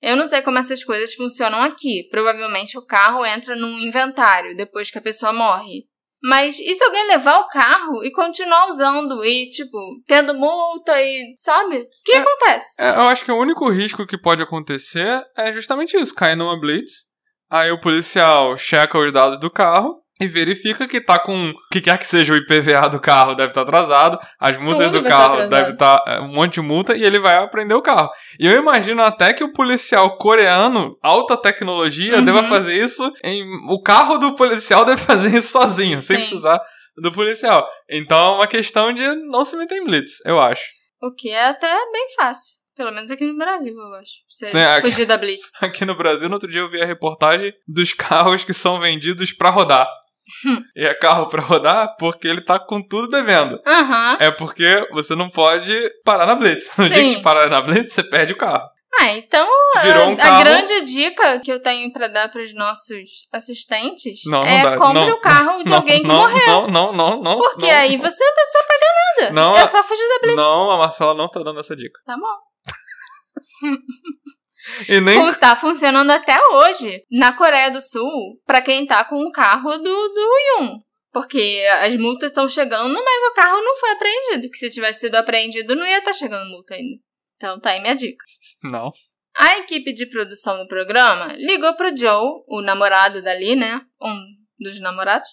Eu não sei como essas coisas funcionam aqui. Provavelmente o carro entra num inventário depois que a pessoa morre. Mas e se alguém levar o carro e continuar usando e, tipo, tendo multa e, sabe? O que É. acontece? É, eu acho que o único risco que pode acontecer é justamente isso: cair numa blitz. Aí o policial checa os dados do carro e verifica que tá com o que quer que seja o IPVA do carro, deve estar atrasado, as multas Tudo do tá carro atrasado. deve estar é, um monte de multa e ele vai aprender o carro. E eu imagino até que o policial coreano, alta tecnologia, Uhum. deva fazer isso em o carro do policial deve fazer isso sozinho, sem Sim. precisar do policial. Então é uma questão de não se meter em blitz, eu acho. O que é até bem fácil. Pelo menos aqui no Brasil, eu acho. Você Sim, aqui- fugir da Blitz. Aqui no Brasil, no outro dia eu vi a reportagem dos carros que são vendidos pra rodar. E é carro pra rodar porque ele tá com tudo devendo. Aham. É porque você não pode parar na Blitz. No dia que Sim. você parar na Blitz, você perde o carro. Ah, então Virou um a, carro. grande dica que eu tenho pra dar pros nossos assistentes Não, não é dá. compre Não, o carro de alguém que não, morreu. Não, não, não, não. Porque aí você não precisa pagar nada. Não, é só fugir da Blitz. Não, a Marcela não tá dando essa dica. Tá bom. E nem. Tá funcionando até hoje na Coreia do Sul pra quem tá com o carro do, do Yun. Porque as multas estão chegando, mas o carro não foi apreendido. Que se tivesse sido apreendido, não ia estar chegando multa ainda. Então tá aí minha dica. Não. A equipe de produção do programa ligou pro Joe, o namorado dali, né? Um dos namorados,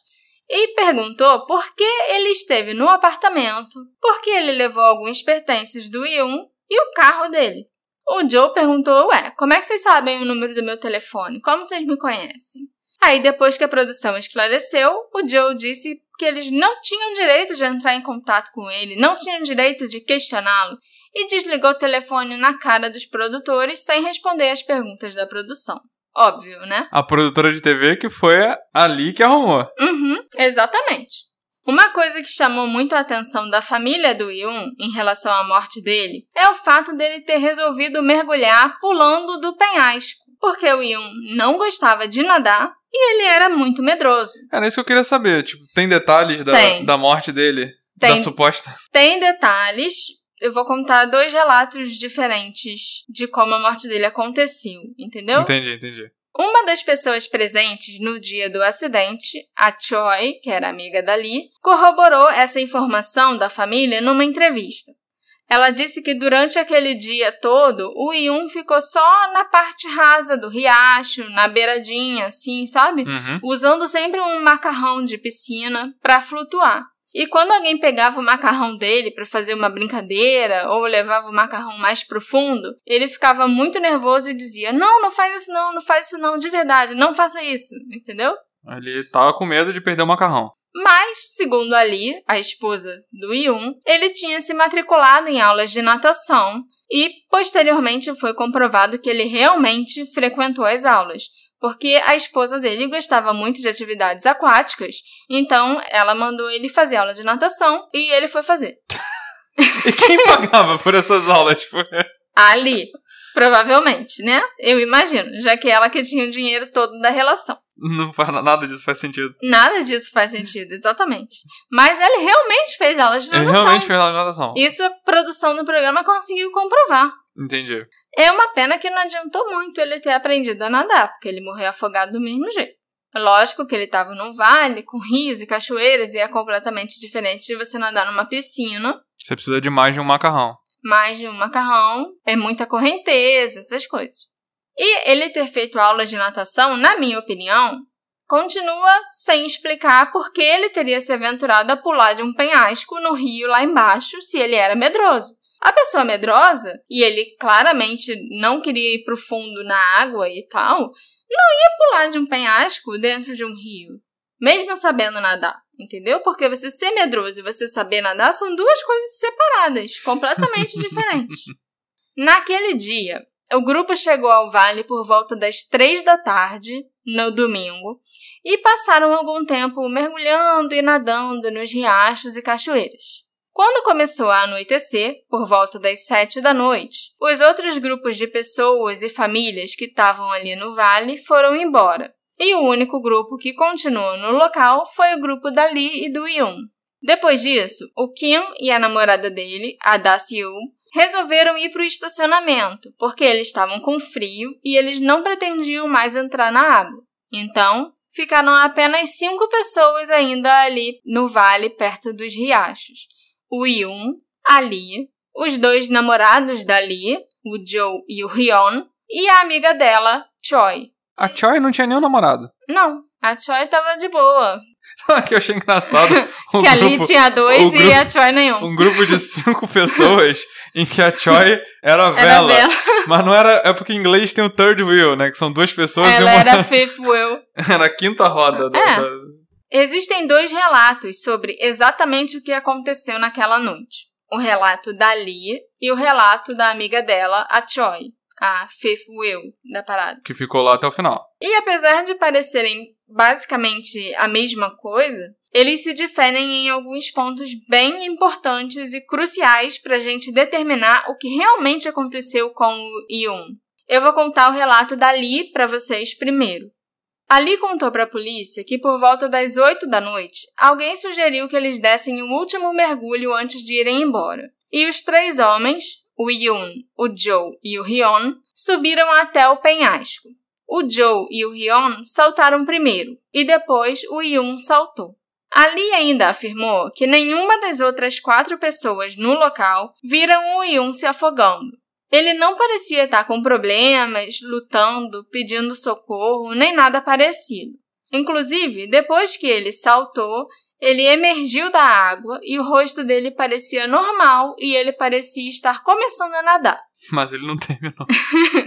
e perguntou por que ele esteve no apartamento, por que ele levou alguns pertences do Yun e o carro dele. O Joe perguntou: Ué, como é que vocês sabem o número do meu telefone? Como vocês me conhecem? Aí, depois que a produção esclareceu, o Joe disse que eles não tinham direito de entrar em contato com ele, não tinham direito de questioná-lo, e desligou o telefone na cara dos produtores sem responder às perguntas da produção. Óbvio, né? A produtora de TV que foi ali que arrumou. Uhum, exatamente. Uma coisa que chamou muito a atenção da família do Yun em relação à morte dele é o fato dele ter resolvido mergulhar pulando do penhasco, porque o Yun não gostava de nadar e ele era muito medroso. Era isso que eu queria saber. Tipo, tem detalhes da, Tem. da morte dele? Tem. Da suposta. Tem detalhes, eu vou contar dois relatos diferentes de como a morte dele aconteceu, entendeu? Entendi, entendi. Uma das pessoas presentes no dia do acidente, a Choi, que era amiga da Lee, corroborou essa informação da família numa entrevista. Ela disse que durante aquele dia todo, o Yun ficou só na parte rasa do riacho, na beiradinha, assim, sabe? Uhum. Usando sempre um macarrão de piscina para flutuar. E quando alguém pegava o macarrão dele para fazer uma brincadeira ou levava o macarrão mais profundo, ele ficava muito nervoso e dizia: Não, não faz isso não, não faz isso não, de verdade, não faça isso, entendeu? Ele tava com medo de perder o macarrão. Mas, segundo a Lee, a esposa do Yun, ele tinha se matriculado em aulas de natação e, posteriormente, foi comprovado que ele realmente frequentou as aulas, porque a esposa dele gostava muito de atividades aquáticas, então ela mandou ele fazer aula de natação e ele foi fazer. E quem pagava por essas aulas? Foi- A Lee, provavelmente, né? Eu imagino, já que ela que tinha o dinheiro todo da relação. Não faz nada disso faz sentido. Nada disso faz sentido, exatamente. Mas ele realmente fez aulas de Ele natação. realmente fez aula de natação. Isso a produção do programa conseguiu comprovar. Entendi. É uma pena que não adiantou muito ele ter aprendido a nadar, porque ele morreu afogado do mesmo jeito. Lógico que ele estava num vale, com rios e cachoeiras, e é completamente diferente de você nadar numa piscina, Você precisa de mais de um macarrão. mais de um macarrão, é muita correnteza, essas coisas. E ele ter feito aulas de natação, na minha opinião, continua sem explicar por que ele teria se aventurado a pular de um penhasco no rio lá embaixo se ele era medroso. A pessoa medrosa, e ele claramente não queria ir pro fundo na água e tal, não ia pular de um penhasco dentro de um rio, mesmo sabendo nadar, entendeu? Porque você ser medroso e você saber nadar são duas coisas separadas, completamente diferentes. Naquele dia, o grupo chegou ao vale por volta das três da tarde, no domingo, e passaram algum tempo mergulhando e nadando nos riachos e cachoeiras. Quando começou a anoitecer, por volta das sete da noite, os outros grupos de pessoas e famílias que estavam ali no vale foram embora, e o único grupo que continuou no local foi o grupo da Lee e do Yun. Depois disso, o Kim e a namorada dele, a Da Siu, resolveram ir para o estacionamento, porque eles estavam com frio e eles não pretendiam mais entrar na água. Então, ficaram apenas cinco pessoas ainda ali no vale, perto dos riachos. O Yun, a Lee, os dois namorados da Lee, o Joe e o Hyun, e a amiga dela, Choi. A Choi não tinha nenhum namorado. Não, a Choi tava de boa. que eu achei engraçado. Um que grupo, ali tinha dois e grupo, a Choi nenhum. Um grupo de cinco pessoas em que a Choi era vela. Era vela. Mas não era. É porque em inglês tem o third wheel, né? Que são duas pessoas Ela e uma. era fifth wheel. era a quinta roda. Da, é. da... Existem dois relatos sobre exatamente o que aconteceu naquela noite. O relato da Lee e o relato da amiga dela, a Choi a Fifth Wheel da parada. Que ficou lá até o final. E apesar de parecerem basicamente a mesma coisa, eles se diferem em alguns pontos bem importantes e cruciais para a gente determinar o que realmente aconteceu com o Yun. Eu vou contar o relato da Lee para vocês primeiro. A Lee contou para a polícia que por volta das 8 da noite, alguém sugeriu que eles dessem um último mergulho antes de irem embora. E os três homens, o Yun, o Joe e o Hyun subiram até o penhasco. O Joe e o Hyun saltaram primeiro e depois o Yun saltou. Ali ainda afirmou que nenhuma das outras quatro pessoas no local viram o Yun se afogando. Ele não parecia estar com problemas, lutando, pedindo socorro, nem nada parecido. Inclusive, depois que ele saltou, ele emergiu da água e o rosto dele parecia normal e ele parecia estar começando a nadar. Mas ele não terminou.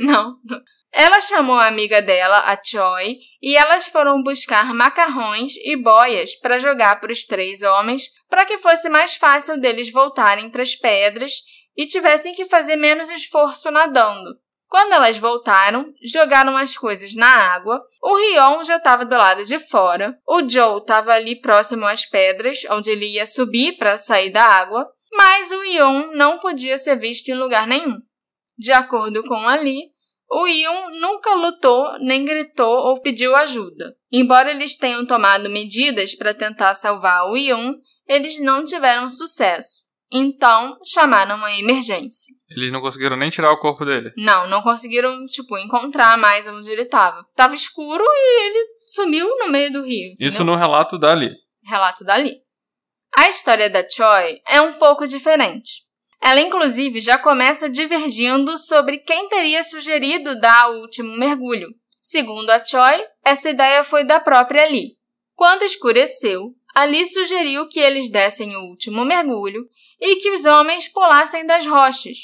não. Ela chamou a amiga dela, a Choi, e elas foram buscar macarrões e boias para jogar para os três homens, para que fosse mais fácil deles voltarem para as pedras e tivessem que fazer menos esforço nadando. Quando elas voltaram, jogaram as coisas na água. O Rion já estava do lado de fora. O Joe estava ali próximo às pedras, onde ele ia subir para sair da água. Mas o Ion não podia ser visto em lugar nenhum. De acordo com Ali, o Ion nunca lutou, nem gritou ou pediu ajuda. Embora eles tenham tomado medidas para tentar salvar o Ion, eles não tiveram sucesso. Então, chamaram a emergência. Eles não conseguiram nem tirar o corpo dele? Não, não conseguiram, tipo, encontrar mais onde ele estava. Tava escuro e ele sumiu no meio do rio. Entendeu? Isso no relato dali. Relato dali. A história da Choi é um pouco diferente. Ela, inclusive, já começa divergindo sobre quem teria sugerido dar o último mergulho. Segundo a Choi, essa ideia foi da própria Lee. Quando escureceu, Ali sugeriu que eles dessem o último mergulho e que os homens pulassem das rochas.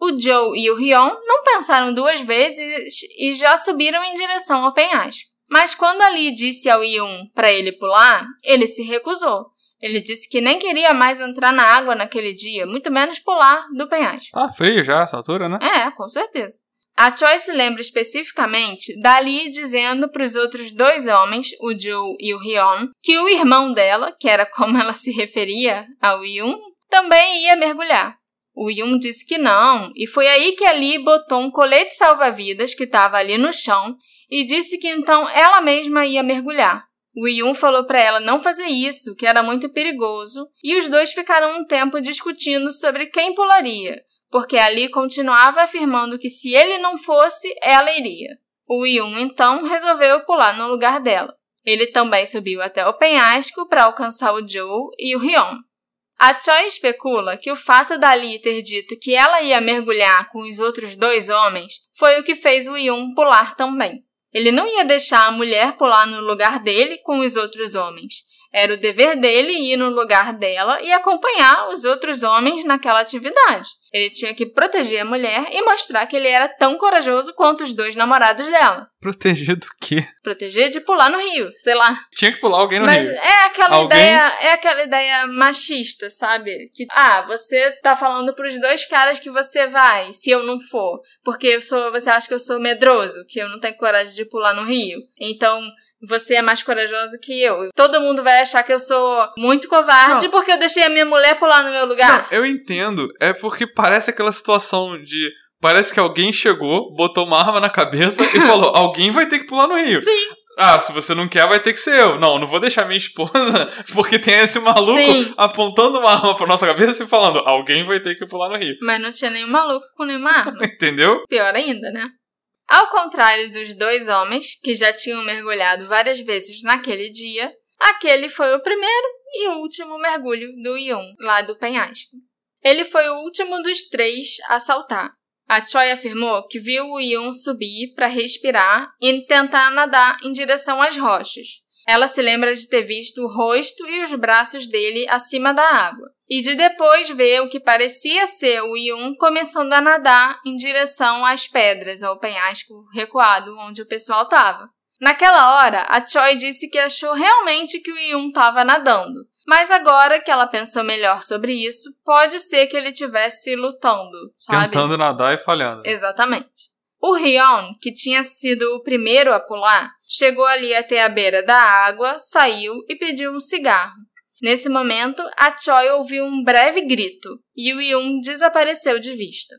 O Joe e o Rion não pensaram duas vezes e já subiram em direção ao penhasco. Mas quando Ali disse ao Yun para ele pular, ele se recusou. Ele disse que nem queria mais entrar na água naquele dia, muito menos pular do penhasco. Tá frio já essa altura, né? É, com certeza. A Choi se lembra especificamente dali dizendo para os outros dois homens, o Joe e o Hyun, que o irmão dela, que era como ela se referia ao Yun, também ia mergulhar. O Yun disse que não, e foi aí que a Lee botou um colete salva-vidas que estava ali no chão e disse que então ela mesma ia mergulhar. O Yun falou para ela não fazer isso, que era muito perigoso, e os dois ficaram um tempo discutindo sobre quem pularia, porque Ali continuava afirmando que se ele não fosse, ela iria. O Yun então resolveu pular no lugar dela. Ele também subiu até o penhasco para alcançar o Joe e o Hyun. A Choi especula que o fato da Lee ter dito que ela ia mergulhar com os outros dois homens foi o que fez o Yun pular também. Ele não ia deixar a mulher pular no lugar dele com os outros homens. Era o dever dele ir no lugar dela e acompanhar os outros homens naquela atividade. Ele tinha que proteger a mulher e mostrar que ele era tão corajoso quanto os dois namorados dela. Proteger do quê? Proteger de pular no rio, sei lá. Tinha que pular alguém no Mas rio. é aquela Alguém- ideia, é aquela ideia machista, sabe? Que ah, você tá falando pros dois caras que você vai, se eu não for, porque eu sou, você acha que eu sou medroso, que eu não tenho coragem de pular no rio. Então, você é mais corajoso que eu. Todo mundo vai achar que eu sou muito covarde Não. porque eu deixei a minha mulher pular no meu lugar. Não, eu entendo. É porque parece aquela situação de. Parece que alguém chegou, botou uma arma na cabeça e falou: alguém vai ter que pular no rio. Sim, Ah, se você não quer, vai ter que ser eu. Não, não vou deixar minha esposa, porque tem esse maluco Sim. apontando uma arma pra nossa cabeça e falando: alguém vai ter que pular no rio. mas não tinha nenhum maluco com nenhuma arma. Entendeu? Pior ainda, né? Ao contrário dos dois homens, que já tinham mergulhado várias vezes naquele dia, aquele foi o primeiro e último mergulho do Yun, lá do penhasco. Ele foi o último dos três a saltar. A Choi afirmou que viu o Yun subir para respirar e tentar nadar em direção às rochas. Ela se lembra de ter visto o rosto e os braços dele acima da água, e de depois ver o que parecia ser o Yun começando a nadar em direção às pedras, ao penhasco recuado onde o pessoal estava. Naquela hora, a Choi disse que achou realmente que o Yun estava nadando, mas agora que ela pensou melhor sobre isso, pode ser que ele estivesse lutando, sabe? Tentando nadar e falhando. Exatamente. O Rion, que tinha sido o primeiro a pular, chegou ali até a beira da água, saiu e pediu um cigarro. Nesse momento, a Choi ouviu um breve grito e o Yun desapareceu de vista.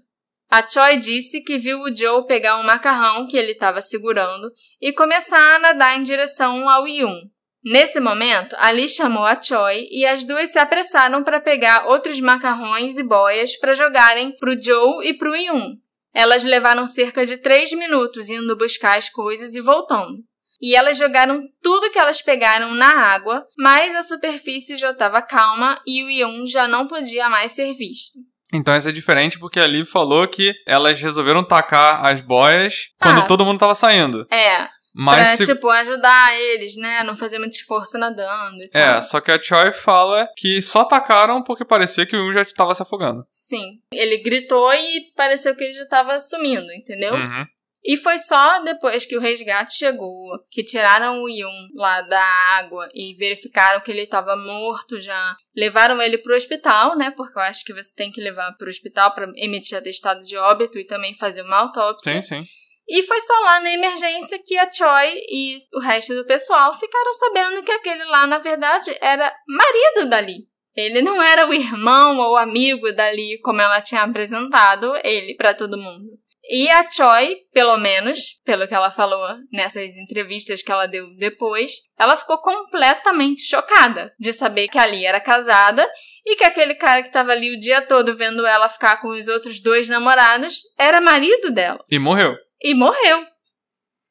A Choi disse que viu o Joe pegar um macarrão que ele estava segurando e começar a nadar em direção ao Yun. Nesse momento, Ali chamou a Choi e as duas se apressaram para pegar outros macarrões e boias para jogarem para o Joe e para o Yun. Elas levaram cerca de três minutos indo buscar as coisas e voltando. E elas jogaram tudo que elas pegaram na água, mas a superfície já estava calma e o Yun já não podia mais ser visto. Então isso é diferente porque ali falou que elas resolveram tacar as boias quando Ah. todo mundo tava saindo. É, Mas pra, se tipo, ajudar eles, né? Não fazer muito esforço nadando e É, tal. só que a Choi fala que só atacaram porque parecia que o Yun já estava se afogando. Sim. Ele gritou e pareceu que ele já estava sumindo, entendeu? Uhum. E foi só depois que o resgate chegou, que tiraram o Yun lá da água e verificaram que ele estava morto já. Levaram ele pro hospital, né? Porque eu acho que você tem que levar pro hospital para emitir atestado de óbito e também fazer uma autópsia. Sim, sim. E foi só lá na emergência que a Choi e o resto do pessoal ficaram sabendo que aquele lá, na verdade, era marido dali. Ele não era o irmão ou amigo dali, como ela tinha apresentado ele para todo mundo. E a Choi, pelo menos, pelo que ela falou nessas entrevistas que ela deu depois, ela ficou completamente chocada de saber que ali era casada e que aquele cara que estava ali o dia todo vendo ela ficar com os outros dois namorados era marido dela E morreu. e morreu.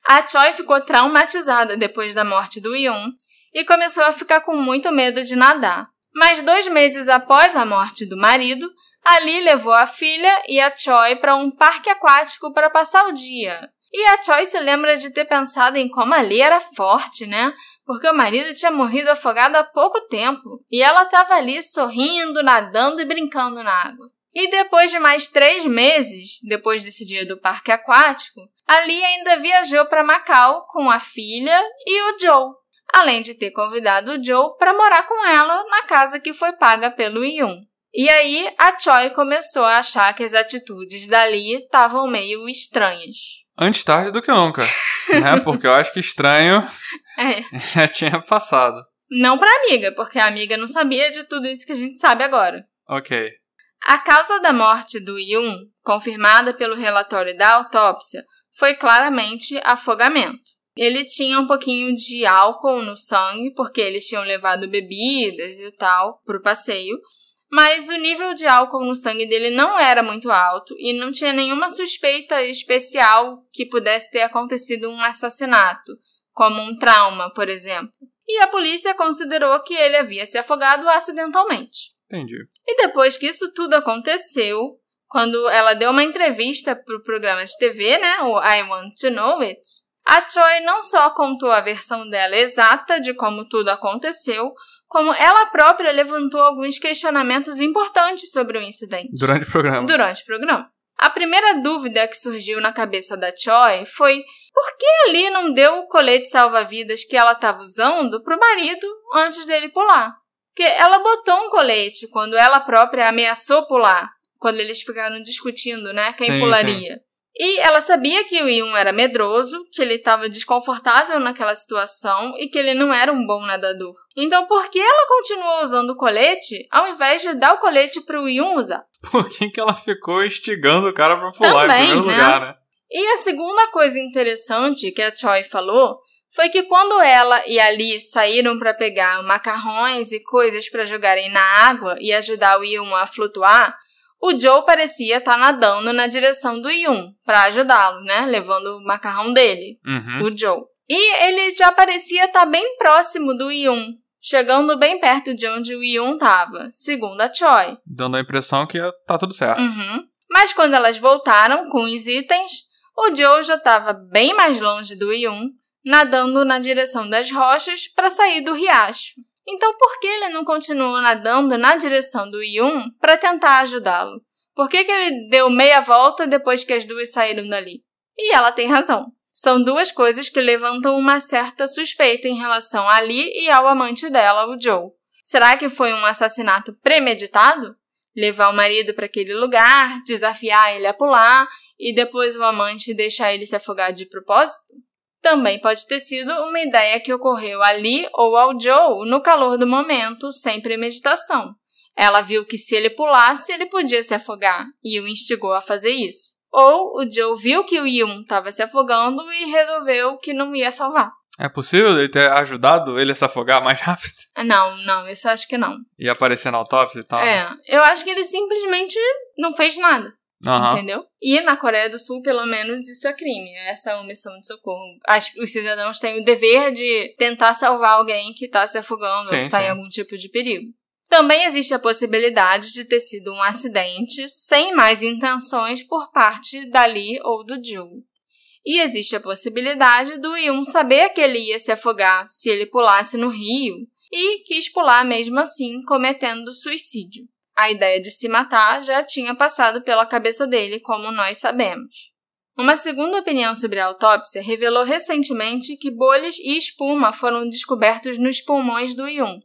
A Choi ficou traumatizada depois da morte do Yun e começou a ficar com muito medo de nadar. Mas dois meses após a morte do marido, Ali levou a filha e a Choi para um parque aquático para passar o dia. E a Choi se lembra de ter pensado em como Ali era forte, né? Porque o marido tinha morrido afogado há pouco tempo e ela estava ali sorrindo, nadando e brincando na água. E depois de mais três meses, depois desse dia do parque aquático, Ali ainda viajou para Macau com a filha e o Joe, além de ter convidado o Joe para morar com ela na casa que foi paga pelo Yun. E aí a Choi começou a achar que as atitudes da Lee estavam meio estranhas. Antes tarde do que nunca. né? Porque eu acho que estranho É, já tinha passado. não pra amiga, porque a amiga não sabia de tudo isso que a gente sabe agora. Ok. A causa da morte do Yun, confirmada pelo relatório da autópsia, foi claramente afogamento. Ele tinha um pouquinho de álcool no sangue, porque eles tinham levado bebidas e tal pro passeio, mas o nível de álcool no sangue dele não era muito alto e não tinha nenhuma suspeita especial que pudesse ter acontecido um assassinato, como um trauma, por exemplo. E a polícia considerou que ele havia se afogado acidentalmente. Entendi. E depois que isso tudo aconteceu, quando ela deu uma entrevista para o programa de TV, né, o I Want to Know It, a Choi não só contou a versão dela exata de como tudo aconteceu, como ela própria levantou alguns questionamentos importantes sobre o incidente Durante o programa. durante o programa. A primeira dúvida que surgiu na cabeça da Choi foi por que ali não deu o colete salva-vidas que ela estava usando pro marido antes dele pular? Porque ela botou um colete quando ela própria ameaçou pular, quando eles ficaram discutindo, né, quem Sim, pularia. E ela sabia que o Yun era medroso, que ele estava desconfortável naquela situação e que ele não era um bom nadador. Então, por que ela continuou usando o colete ao invés de dar o colete para o Yun usar? Por que, que ela ficou instigando o cara pra pular Também, em primeiro né? lugar, né? E a segunda coisa interessante que a Choi falou foi que quando ela e a Lee saíram para pegar macarrões e coisas para jogarem na água e ajudar o Yun a flutuar, o Joe parecia estar tá nadando na direção do Yun para ajudá-lo, né? Levando o macarrão dele, Uhum. o Joe. E ele já parecia estar tá bem próximo do Yun, chegando bem perto de onde o Yun estava, segundo a Choi. Dando a impressão que tá tudo certo. Uhum. Mas quando elas voltaram com os itens, o Joe já estava bem mais longe do Yun, nadando na direção das rochas para sair do riacho. Então por que ele não continuou nadando na direção do Yun para tentar ajudá-lo? Por que, que ele deu meia volta depois que as duas saíram dali? E ela tem razão. São duas coisas que levantam uma certa suspeita em relação a Lee e ao amante dela, o Joe. Será que foi um assassinato premeditado? Levar o marido para aquele lugar, desafiar ele a pular e depois o amante deixar ele se afogar de propósito? Também pode ter sido uma ideia que ocorreu ali ou ao Joe no calor do momento, sem premeditação. Ela viu que se ele pulasse, ele podia se afogar e o instigou a fazer isso. Ou o Joe viu que o Yun estava se afogando e resolveu que não ia salvar. É possível ele ter ajudado ele a se afogar mais rápido? Não, não, isso eu acho que não. E aparecer na autópsia e tal? É, eu acho que ele simplesmente não fez nada. Aham. Entendeu? E na Coreia do Sul, pelo menos, isso é crime. Essa omissão de socorro. As- os cidadãos têm o dever de tentar salvar alguém que está se afogando ou Sim, que está em algum tipo de perigo. Também existe a possibilidade de ter sido um acidente sem mais intenções por parte da Lee ou do Joe. E existe a possibilidade do Yun saber que ele ia se afogar se ele pulasse no rio e quis pular mesmo assim, cometendo suicídio. A ideia de se matar já tinha passado pela cabeça dele, como nós sabemos. Uma segunda opinião sobre a autópsia revelou recentemente que bolhas e espuma foram descobertos nos pulmões do Yun.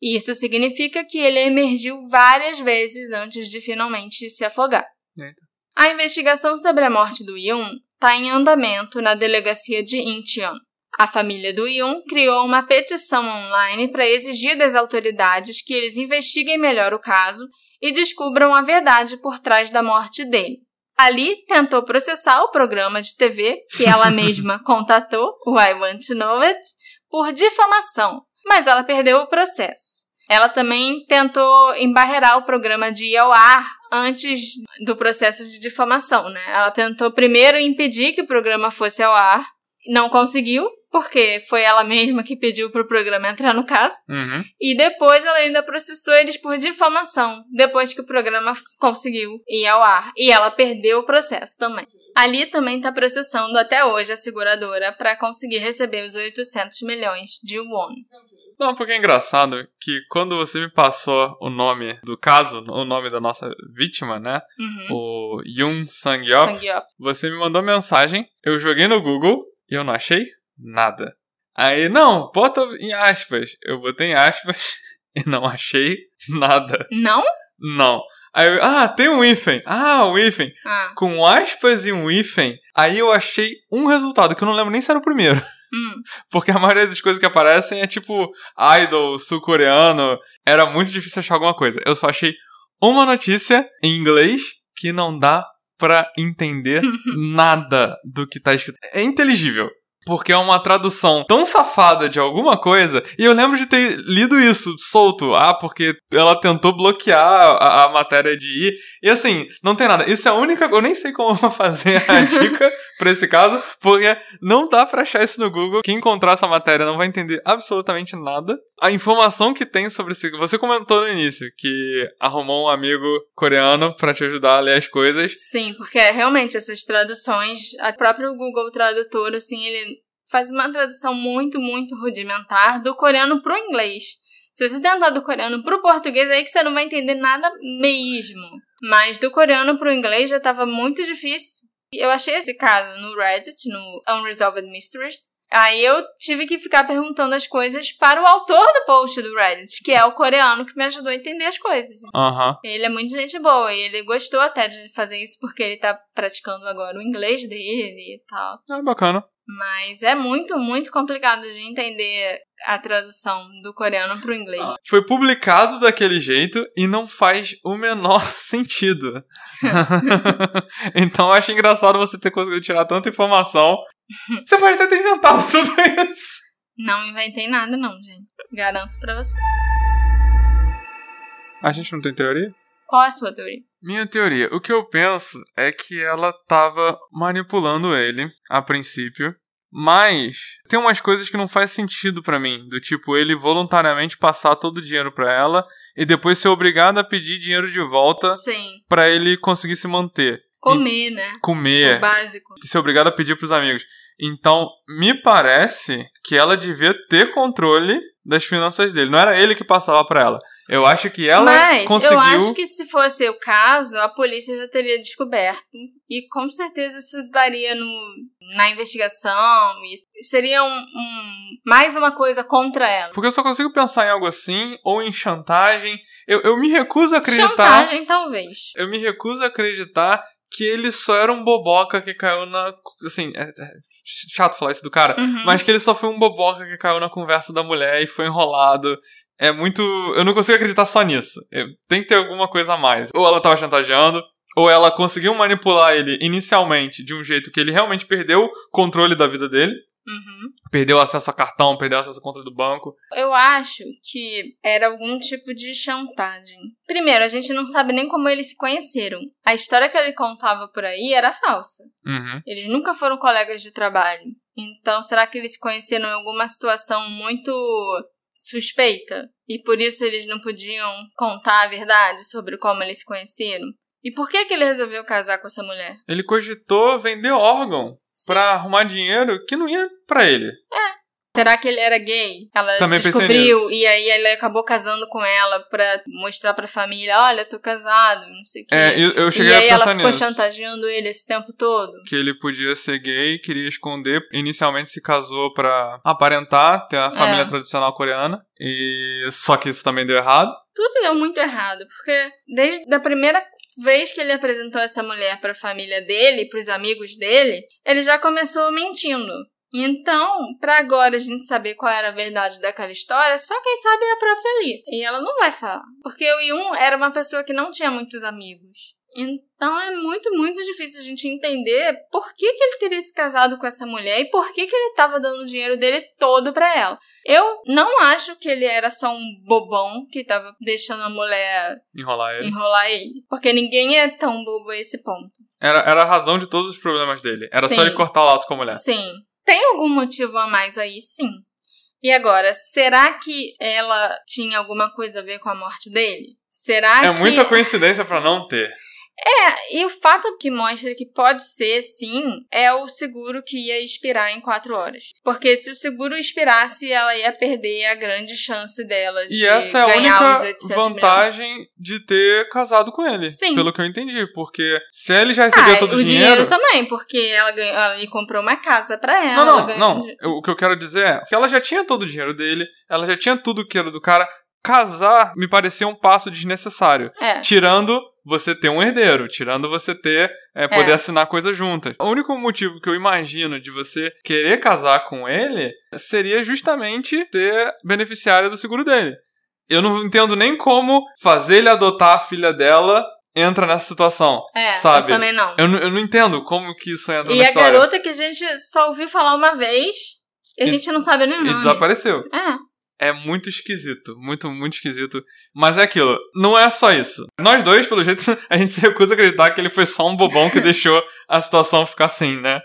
E isso significa que ele emergiu várias vezes antes de finalmente se afogar. Eita. A investigação sobre a morte do Yun está em andamento na delegacia de Incheon. A família do Yun criou uma petição online para exigir das autoridades que eles investiguem melhor o caso e descubram a verdade por trás da morte dele. Ali tentou processar o programa de TV que ela mesma contatou, o I Want to Know It, por difamação, mas ela perdeu o processo. Ela também tentou embarrear o programa de ir ao ar antes do processo de difamação, né? Ela tentou primeiro impedir que o programa fosse ao ar, não conseguiu, porque foi ela mesma que pediu para o programa entrar no caso. Uhum. E depois ela ainda processou eles por difamação, depois que o programa conseguiu ir ao ar. E ela perdeu o processo também. Ali também está processando até hoje a seguradora para conseguir receber os 800 milhões de won. Não, porque é engraçado que quando você me passou o nome do caso, o nome da nossa vítima, né? Uhum. O Yoon Sang-yeop, Sang-yeop. você me mandou mensagem, eu joguei no Google e eu não achei nada. Aí, não, bota em aspas. Eu botei em aspas e não achei nada. Não? Não. Aí eu, ah, tem um hífen. Ah, um hífen. Ah. Com aspas e um hífen. Aí eu achei um resultado, que eu não lembro nem se era o primeiro. Hum. Porque a maioria das coisas que aparecem é tipo idol, sul-coreano. Era muito difícil achar alguma coisa. Eu só achei uma notícia em inglês que não dá pra entender nada do que tá escrito. É inteligível. Porque é uma tradução tão safada de alguma coisa. E eu lembro de ter lido isso solto. Ah, porque ela tentou bloquear a, a matéria de ir. E assim, não tem nada. Isso é a única. Eu nem sei como eu vou fazer a dica pra esse caso. Porque não dá pra achar isso no Google. Quem encontrar essa matéria não vai entender absolutamente nada. A informação que tem sobre esse. Você comentou no início que arrumou um amigo coreano pra te ajudar a ler as coisas. Sim, porque realmente essas traduções, a próprio Google Tradutor, assim, ele faz uma tradução muito, muito rudimentar do coreano pro inglês. Se você tentar do coreano pro português, é aí que você não vai entender nada mesmo. Mas do coreano pro inglês já tava muito difícil. Eu achei esse caso no Reddit, no Unresolved Mysteries. Aí eu tive que ficar perguntando as coisas para o autor do post do Reddit, que é o coreano que me ajudou a entender as coisas. Aham. Ele é muito gente boa e ele gostou até de fazer isso porque ele tá praticando agora o inglês dele e tal. É bacana. Mas é muito, muito complicado de entender a tradução do coreano pro inglês. Foi publicado daquele jeito e não faz o menor sentido. então eu acho engraçado você ter conseguido tirar tanta informação. Você pode até ter inventado tudo isso. Não inventei nada, não, gente. Garanto pra você. A gente não tem teoria? Qual é a sua teoria? Minha teoria, o que eu penso é que ela tava manipulando ele a princípio, mas tem umas coisas que não faz sentido para mim, do tipo ele voluntariamente passar todo o dinheiro para ela e depois ser obrigado a pedir dinheiro de volta para ele conseguir se manter. Comer, e né? Comer. O básico. Ser obrigado a pedir pros amigos. Então, me parece que ela devia ter controle das finanças dele. Não era ele que passava para ela. Eu acho que ela Mas conseguiu... eu acho que se fosse o caso, a polícia já teria descoberto. E com certeza isso daria no, na investigação. E seria um, um, mais uma coisa contra ela. Porque eu só consigo pensar em algo assim, ou em chantagem. Eu, eu me recuso a acreditar... Chantagem, talvez. Eu me recuso a acreditar que ele só era um boboca que caiu na... Assim, é, é chato falar isso do cara, uhum. mas que ele só foi um boboca que caiu na conversa da mulher e foi enrolado é muito. Eu não consigo acreditar só nisso. Tem que ter alguma coisa a mais. Ou ela tava chantageando, ou ela conseguiu manipular ele inicialmente de um jeito que ele realmente perdeu o controle da vida dele. Uhum. Perdeu acesso a cartão, perdeu acesso à conta do banco. Eu acho que era algum tipo de chantagem. Primeiro, a gente não sabe nem como eles se conheceram. A história que ele contava por aí era falsa. Uhum. Eles nunca foram colegas de trabalho. Então, será que eles se conheceram em alguma situação muito suspeita e por isso eles não podiam contar a verdade sobre como eles se conheceram? E por que, que ele resolveu casar com essa mulher? Ele cogitou vender órgão para arrumar dinheiro que não ia para ele. É. Será que ele era gay? Ela Também descobriu e aí ele acabou casando com ela pra mostrar pra família, olha, tô casado, não sei o quê. É, eu, eu cheguei e aí ela ficou nisso. chantageando ele esse tempo todo. Que ele podia ser gay, queria esconder. Inicialmente se casou pra aparentar ter a família É. tradicional coreana. E só que isso também deu errado. Tudo deu muito errado, porque desde a primeira vez que ele apresentou essa mulher pra família dele, pros amigos dele, ele já começou mentindo. Então, pra agora a gente saber qual era a verdade daquela história, só quem sabe é a própria Lee. E ela não vai falar. Porque o Yun era uma pessoa que não tinha muitos amigos. Então é muito, muito difícil a gente entender por que, que ele teria se casado com essa mulher e por que, que ele estava dando o dinheiro dele todo pra ela. Eu não acho que ele era só um bobão que tava deixando a mulher Enrolar ele. enrolar ele. Porque ninguém é tão bobo a esse ponto. Era, era a razão de todos os problemas dele. Era Sim. só ele cortar o laço com a mulher. Sim. Tem algum motivo a mais aí, sim. E agora, será que ela tinha alguma coisa a ver com a morte dele? Será É que. muita coincidência pra não ter. É, e o fato que mostra que pode ser, sim, é o seguro que ia expirar em quatro horas. Porque se o seguro expirasse, ela ia perder a grande chance dela de E essa é a única 800 milhões. vantagem de ter casado com ele. Sim. Pelo que eu entendi. Porque se ele já recebia Ah, todo o o dinheiro. também, porque ela, ganhou, ela comprou uma casa pra ela. Não, ela não, ganhou não. um dinheiro. O que eu quero dizer é que ela já tinha todo o dinheiro dele, ela já tinha tudo que era do cara. Casar me parecia um passo desnecessário. É. Tirando você ter um herdeiro, tirando você ter é, poder É. assinar coisas juntas. O único motivo que eu imagino de você querer casar com ele seria justamente ser beneficiária do seguro dele. Eu não entendo nem como fazer ele adotar a filha dela entra nessa situação. É, sabe? eu também não. Eu, não- eu não entendo como que isso entra E na a história. garota que a gente só ouviu falar uma vez e a E- gente não sabe nem o E nome. desapareceu. É. É muito esquisito. Muito, muito esquisito. Mas é aquilo. Não é só isso. Nós dois, pelo jeito, a gente se recusa a acreditar que ele foi só um bobão que deixou a situação ficar assim, né?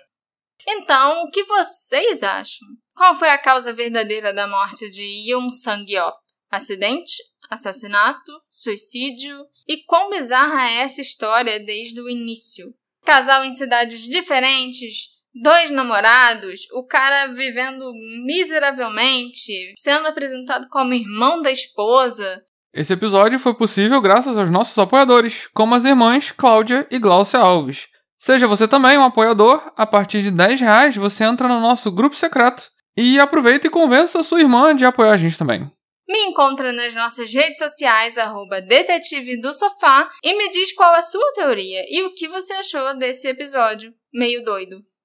Então, o que vocês acham? Qual foi a causa verdadeira da morte de Yoon Sang-yeop? Acidente? Assassinato? Suicídio? E quão bizarra é essa história desde o início? Casal em cidades diferentes? Dois namorados? O cara vivendo miseravelmente? Sendo apresentado como irmão da esposa? Esse episódio foi possível graças aos nossos apoiadores, como as irmãs Cláudia e Glaucia Alves. Seja você também um apoiador, a partir de 10 reais você entra no nosso grupo secreto. E aproveita e convença a sua irmã de apoiar a gente também. Me encontra nas nossas redes sociais, arroba detetive do sofá, e me diz qual a sua teoria e o que você achou desse episódio meio doido.